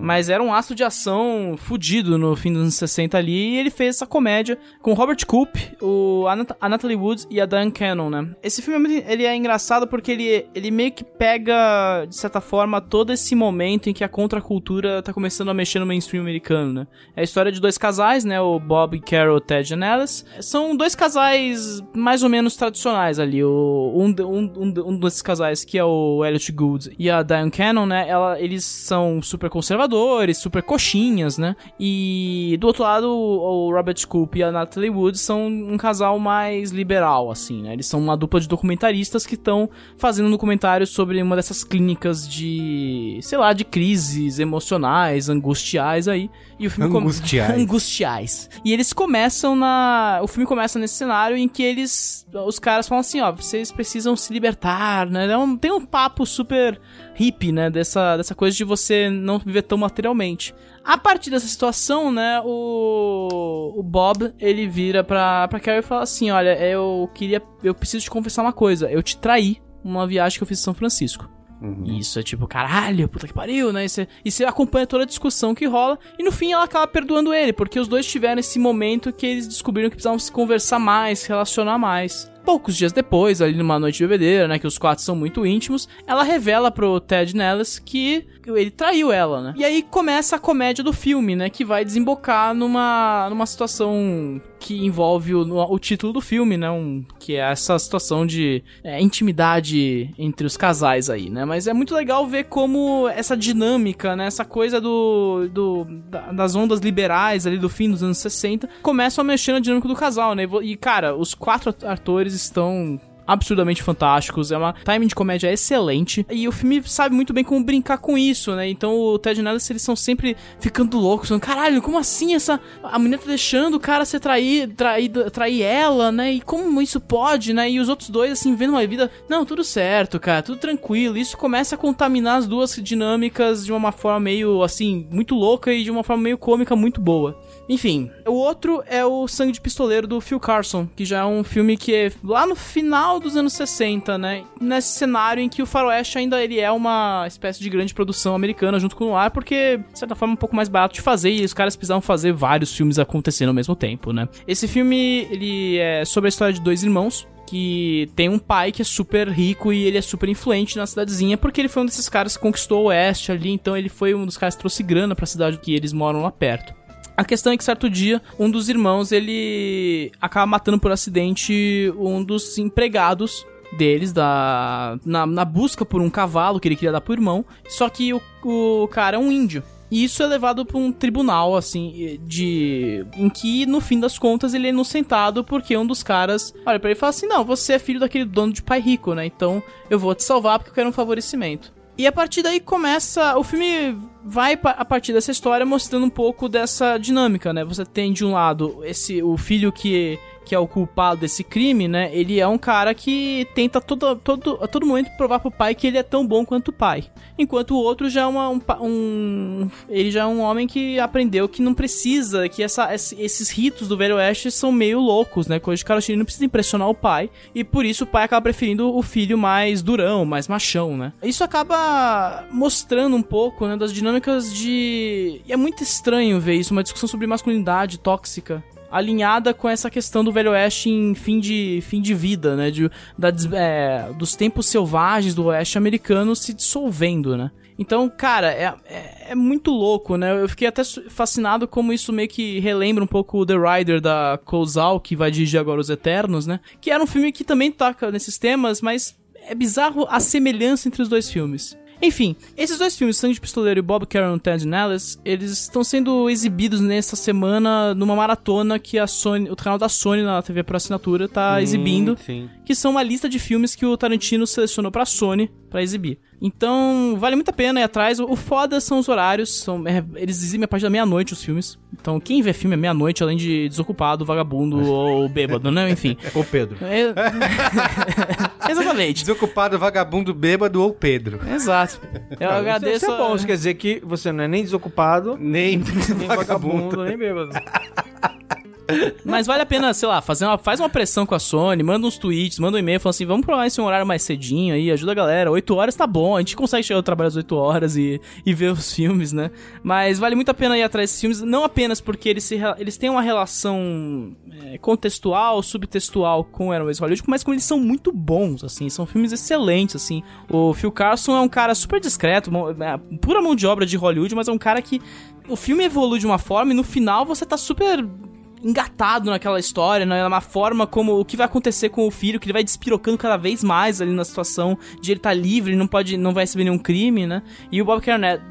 Mas era um astro de ação fudido no fim dos anos 60 ali, e ele fez essa comédia com Robert Coop, o, a, Nat a Natalie Woods e a Diane Cannon, né? Esse filme é ele é engraçado porque ele, ele meio que pega, de certa forma, todo esse momento em que a contracultura tá começando a mexer no mainstream americano, né? É a história de dois casais, né? O Bob Carroll, Ted e Alice. São dois casais mais ou menos tradicionais ali. O, um, um, um, um desses casais, que é o Elliot Gould e a Diane Cannon, né? Ela, eles são super conservadores, super coxinhas, né? E do outro lado, o Robert Scoop e a Natalie Wood são um casal mais liberal, assim, né? Eles são uma dupla de documentaristas que estão fazendo um documentário sobre uma dessas clínicas de, sei lá, de crises emocionais, angustiais aí. E o filme come- Angustiais. angustiais. E eles começam na. O filme começa nesse cenário em que eles. Os caras falam assim, ó, vocês precisam se libertar, né? É tem um papo super hippie, né? Dessa, dessa coisa de você não viver tão materialmente. A partir dessa situação, né, o, o Bob, ele vira pra, pra Carrie e fala assim, olha, eu queria, eu preciso te confessar uma coisa, eu te traí numa viagem que eu fiz em São Francisco. E isso é tipo, caralho, puta que pariu, né? E você, e você acompanha toda a discussão que rola. E no fim ela acaba perdoando ele, porque os dois tiveram esse momento que eles descobriram que precisavam se conversar mais, se relacionar mais. Poucos dias depois, ali numa noite de bebedeira, né? Que os quatro são muito íntimos, ela revela pro Ted Nellis que ele traiu ela, né? E aí começa a comédia do filme, né? Que vai desembocar numa, numa situação que envolve o, o título do filme, né? Um, que é essa situação de é, intimidade entre os casais aí, né? Mas é muito legal ver como essa dinâmica, né? Essa coisa do, do da- das ondas liberais ali do fim dos anos 60 começam a mexer na dinâmica do casal, né? E cara, os quatro at- atores estão absurdamente fantásticos, é uma timing de comédia excelente e o filme sabe muito bem como brincar com isso, né? Então o Ted e Nellis, eles são sempre ficando loucos, falando, caralho, como assim essa a mulher tá deixando o cara ser traído, traído, trair ela, né? E como isso pode, né? E os outros dois assim vendo uma vida, não, tudo certo, cara, tudo tranquilo. Isso começa a contaminar as duas dinâmicas de uma forma meio assim, muito louca e de uma forma meio cômica muito boa. Enfim, o outro é o Sangue de Pistoleiro do Phil Carson, que já é um filme que é lá no final dos anos 60, né? Nesse cenário em que o faroeste ainda ele é uma espécie de grande produção americana junto com o ar, porque de certa forma é um pouco mais barato de fazer e os caras precisavam fazer vários filmes acontecendo ao mesmo tempo, né? Esse filme, ele é sobre a história de dois irmãos, que tem um pai que é super rico e ele é super influente na cidadezinha, porque ele foi um desses caras que conquistou o oeste ali, então ele foi um dos caras que trouxe grana pra cidade que eles moram lá perto. A questão é que certo dia, um dos irmãos, ele acaba matando por acidente um dos empregados deles da na, na busca por um cavalo que ele queria dar pro irmão, só que o, o cara é um índio. E isso é levado pra um tribunal, assim, de. em que, no fim das contas, ele é inocentado porque um dos caras olha pra ele e fala assim: Não, você é filho daquele dono de pai rico, né? Então eu vou te salvar porque eu quero um favorecimento. E a partir daí começa. O filme vai a partir dessa história mostrando um pouco dessa dinâmica, né? Você tem de um lado esse o filho que que é o culpado desse crime, né? Ele é um cara que tenta todo, todo, a todo momento provar pro pai que ele é tão bom quanto o pai. Enquanto o outro já é uma, um, um- Ele já é um homem que aprendeu que não precisa, que essa, esse- esses ritos do Velho Oeste são meio loucos, né? Coisa de cara não precisa impressionar o pai. E por isso o pai acaba preferindo o filho mais durão, mais machão, né? Isso acaba mostrando um pouco, né, das dinâmicas de. E é muito estranho ver isso, uma discussão sobre masculinidade tóxica alinhada com essa questão do Velho Oeste em fim de, fim de vida, né? De, da é, dos tempos selvagens do Oeste americano se dissolvendo, né? Então, cara, é, é, é muito louco, né? Eu fiquei até fascinado como isso meio que relembra um pouco o The Rider da Closal, que vai dirigir agora Os Eternos, né? Que era um filme que também toca nesses temas, mas é bizarro a semelhança entre os dois filmes. Enfim, esses dois filmes, Sangue de Pistoleiro e Bob Cameron Ted Nellis, eles estão sendo exibidos nessa semana numa maratona que a Sony, o canal da Sony na TV por assinatura tá exibindo, Sim. Que são uma lista de filmes que o Tarantino selecionou pra Sony pra exibir. Então, vale muito a pena ir atrás. O foda são os horários, são, é, eles exibem a partir da meia-noite os filmes. Então, quem vê filme é meia-noite, além de desocupado, vagabundo ou bêbado, né? Enfim. Ou Pedro. É- Exatamente. Desocupado, vagabundo, bêbado ou Pedro. Exato. Eu agradeço. Isso é bom, a- isso quer dizer que você não é nem desocupado, Nem, nem vagabundo. vagabundo, nem bêbado. Mas vale a pena, sei lá, fazer uma, faz uma pressão com a Sony, manda uns tweets, manda um e-mail, fala assim, vamos provar esse horário mais cedinho aí, ajuda a galera. 8 horas tá bom, a gente consegue chegar ao trabalho às 8 horas e, e ver os filmes, né? Mas vale muito a pena ir atrás desses filmes, não apenas porque eles, se, eles têm uma relação é, contextual, subtextual com o Airways Hollywood, mas como eles são muito bons, assim, são filmes excelentes, assim. O Phil Carson é um cara super discreto, é, pura mão de obra de Hollywood, mas é um cara que o filme evolui de uma forma e no final você tá super engatado naquela história, né? Na forma como o que vai acontecer com o filho, que ele vai despirocando cada vez mais ali na situação de ele estar livre, ele não pode, não vai receber nenhum crime, né? E o Bob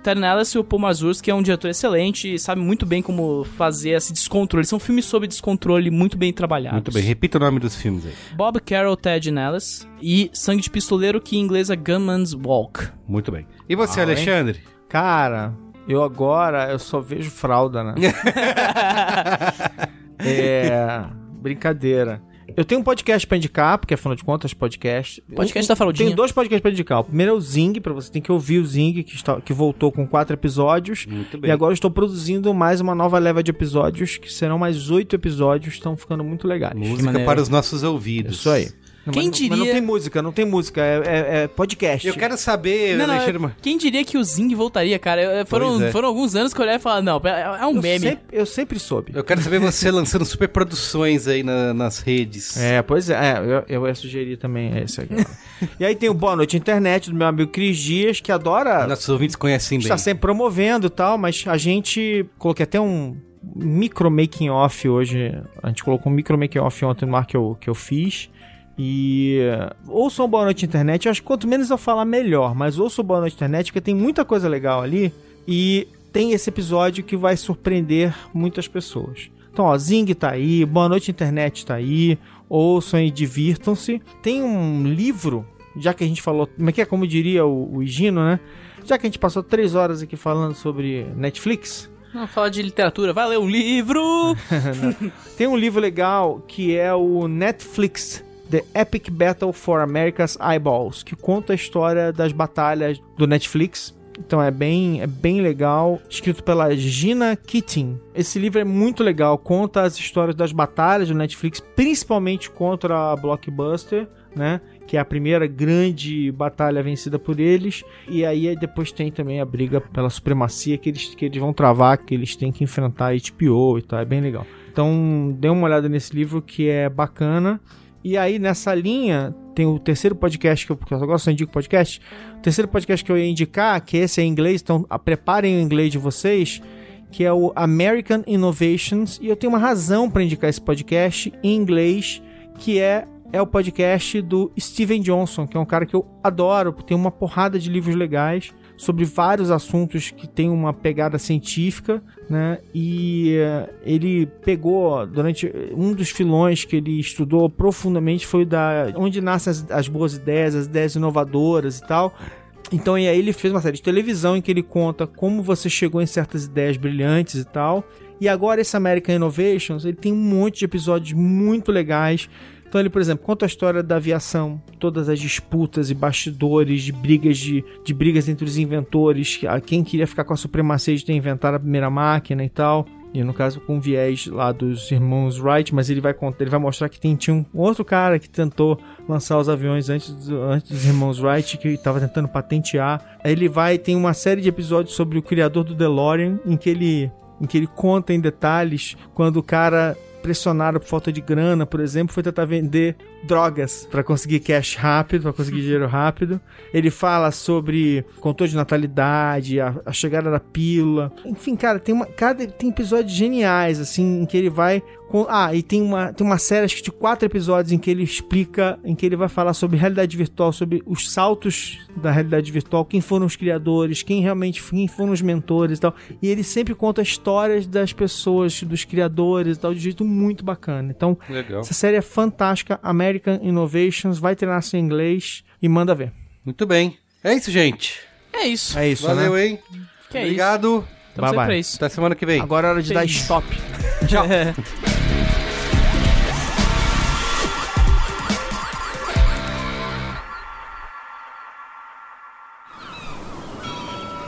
Ternellis e o Paul que é um diretor excelente, e sabe muito bem como fazer esse descontrole. São filmes sobre descontrole muito bem trabalhados. Muito bem, repita o nome dos filmes aí. Bob Carroll, Ted Nellis e Sangue de Pistoleiro, que em inglês é Gunman's Walk. Muito bem. E você, Ah, hein? Alexandre? Cara, eu agora eu só vejo fralda, né? é. Brincadeira. Eu tenho um podcast pra indicar, porque afinal de contas, podcast. Podcast da Fraldinha. Tenho dois podcasts pra indicar. O primeiro é o Zing, pra você tem que ouvir o Zing, que, está, que voltou com quatro episódios. Muito bem. E agora eu estou produzindo mais uma nova leva de episódios, que serão mais oito episódios, estão ficando muito legais. Música para os nossos ouvidos. Isso aí. Quem mas, diria- Mas não tem música, não tem música, é, é- é podcast. Eu quero saber, Não, não, Alexandre... é- quem diria que o Zing voltaria, cara? Foram, é. foram alguns anos que eu olhei e falei, não, é, é um eu meme. sempre, eu sempre soube. Eu quero saber você lançando super produções aí na- nas redes. É, pois é, é, eu, eu ia sugerir também esse aqui. e aí tem o Boa Noite Internet do meu amigo Cris Dias, que adora Nossos ouvintes conhecem bem. está sempre promovendo e tal, mas a gente coloquei até um micro making off hoje. A gente colocou um micro making off ontem no ar que eu, que eu fiz. E ouçam Boa Noite Internet. Eu acho que quanto menos eu falar, melhor. Mas ouçam Boa Noite Internet, porque tem muita coisa legal ali. E tem esse episódio que vai surpreender muitas pessoas. Então, ó, Zing tá aí, Boa Noite Internet tá aí. Ouçam e divirtam-se. Tem um livro, já que a gente falou. Como é que é? Como diria o, o Higino, né? Já que a gente passou três horas aqui falando sobre Netflix, Não, fala de literatura, vai ler um livro! tem um livro legal que é o Netflix The Epic Battle for America's Eyeballs, que conta a história das batalhas do Netflix. Então é bem, é bem legal, escrito pela Gina Keating. Esse livro é muito legal, conta as histórias das batalhas do Netflix, principalmente contra a Blockbuster, né? Que é a primeira grande batalha vencida por eles. E aí depois tem também a briga pela supremacia que eles, que eles vão travar, que eles têm que enfrentar a HBO e tal. É bem legal. Então dê uma olhada nesse livro que é bacana. E aí nessa linha tem o terceiro podcast que eu, porque agora só indico podcast. O terceiro podcast que eu ia indicar, que esse é em inglês, então ah, preparem o inglês de vocês, que é o American Innovations. E eu tenho uma razão para indicar esse podcast em inglês, que é é o podcast do Steven Johnson, que é um cara que eu adoro, tem uma porrada de livros legais sobre vários assuntos que tem uma pegada científica, né? E eh, ele pegou durante um dos filões que ele estudou profundamente foi da onde nascem as, as boas ideias, as ideias inovadoras e tal. Então, e aí ele fez uma série de televisão em que ele conta como você chegou em certas ideias brilhantes e tal. E agora esse American Innovations, ele tem um monte de episódios muito legais. Então ele, por exemplo, conta a história da aviação, todas as disputas e bastidores de brigas de, de brigas entre os inventores, quem queria ficar com a supremacia de ter inventado a primeira máquina e tal. E no caso com viés lá dos irmãos Wright, mas ele vai contar, ele vai mostrar que tem, tinha um outro cara que tentou lançar os aviões antes, do- antes dos irmãos Wright, que estava tentando patentear. Aí ele vai, tem uma série de episódios sobre o criador do DeLorean, em que ele, em que ele conta em detalhes quando o cara pressionado por falta de grana, por exemplo, foi tentar vender drogas para conseguir cash rápido, para conseguir dinheiro rápido. Ele fala sobre controle de natalidade, a, a chegada da pílula. Enfim, cara, tem uma, cada tem episódios geniais assim em que ele vai ah, e tem uma tem uma série acho que de quatro episódios em que ele explica, em que ele vai falar sobre realidade virtual, sobre os saltos da realidade virtual, quem foram os criadores, quem realmente quem foram os mentores e tal. E ele sempre conta histórias das pessoas, dos criadores e tal, de um jeito muito bacana. Então, Legal. essa série é fantástica, American Innovations, vai treinar seu inglês e manda ver. Muito bem. É isso, gente. É isso. É isso, Valeu, né? hein? Que é Obrigado. Estamos Bye, aí bye. isso. Até semana que vem. Agora é hora de dar stop. Tchau.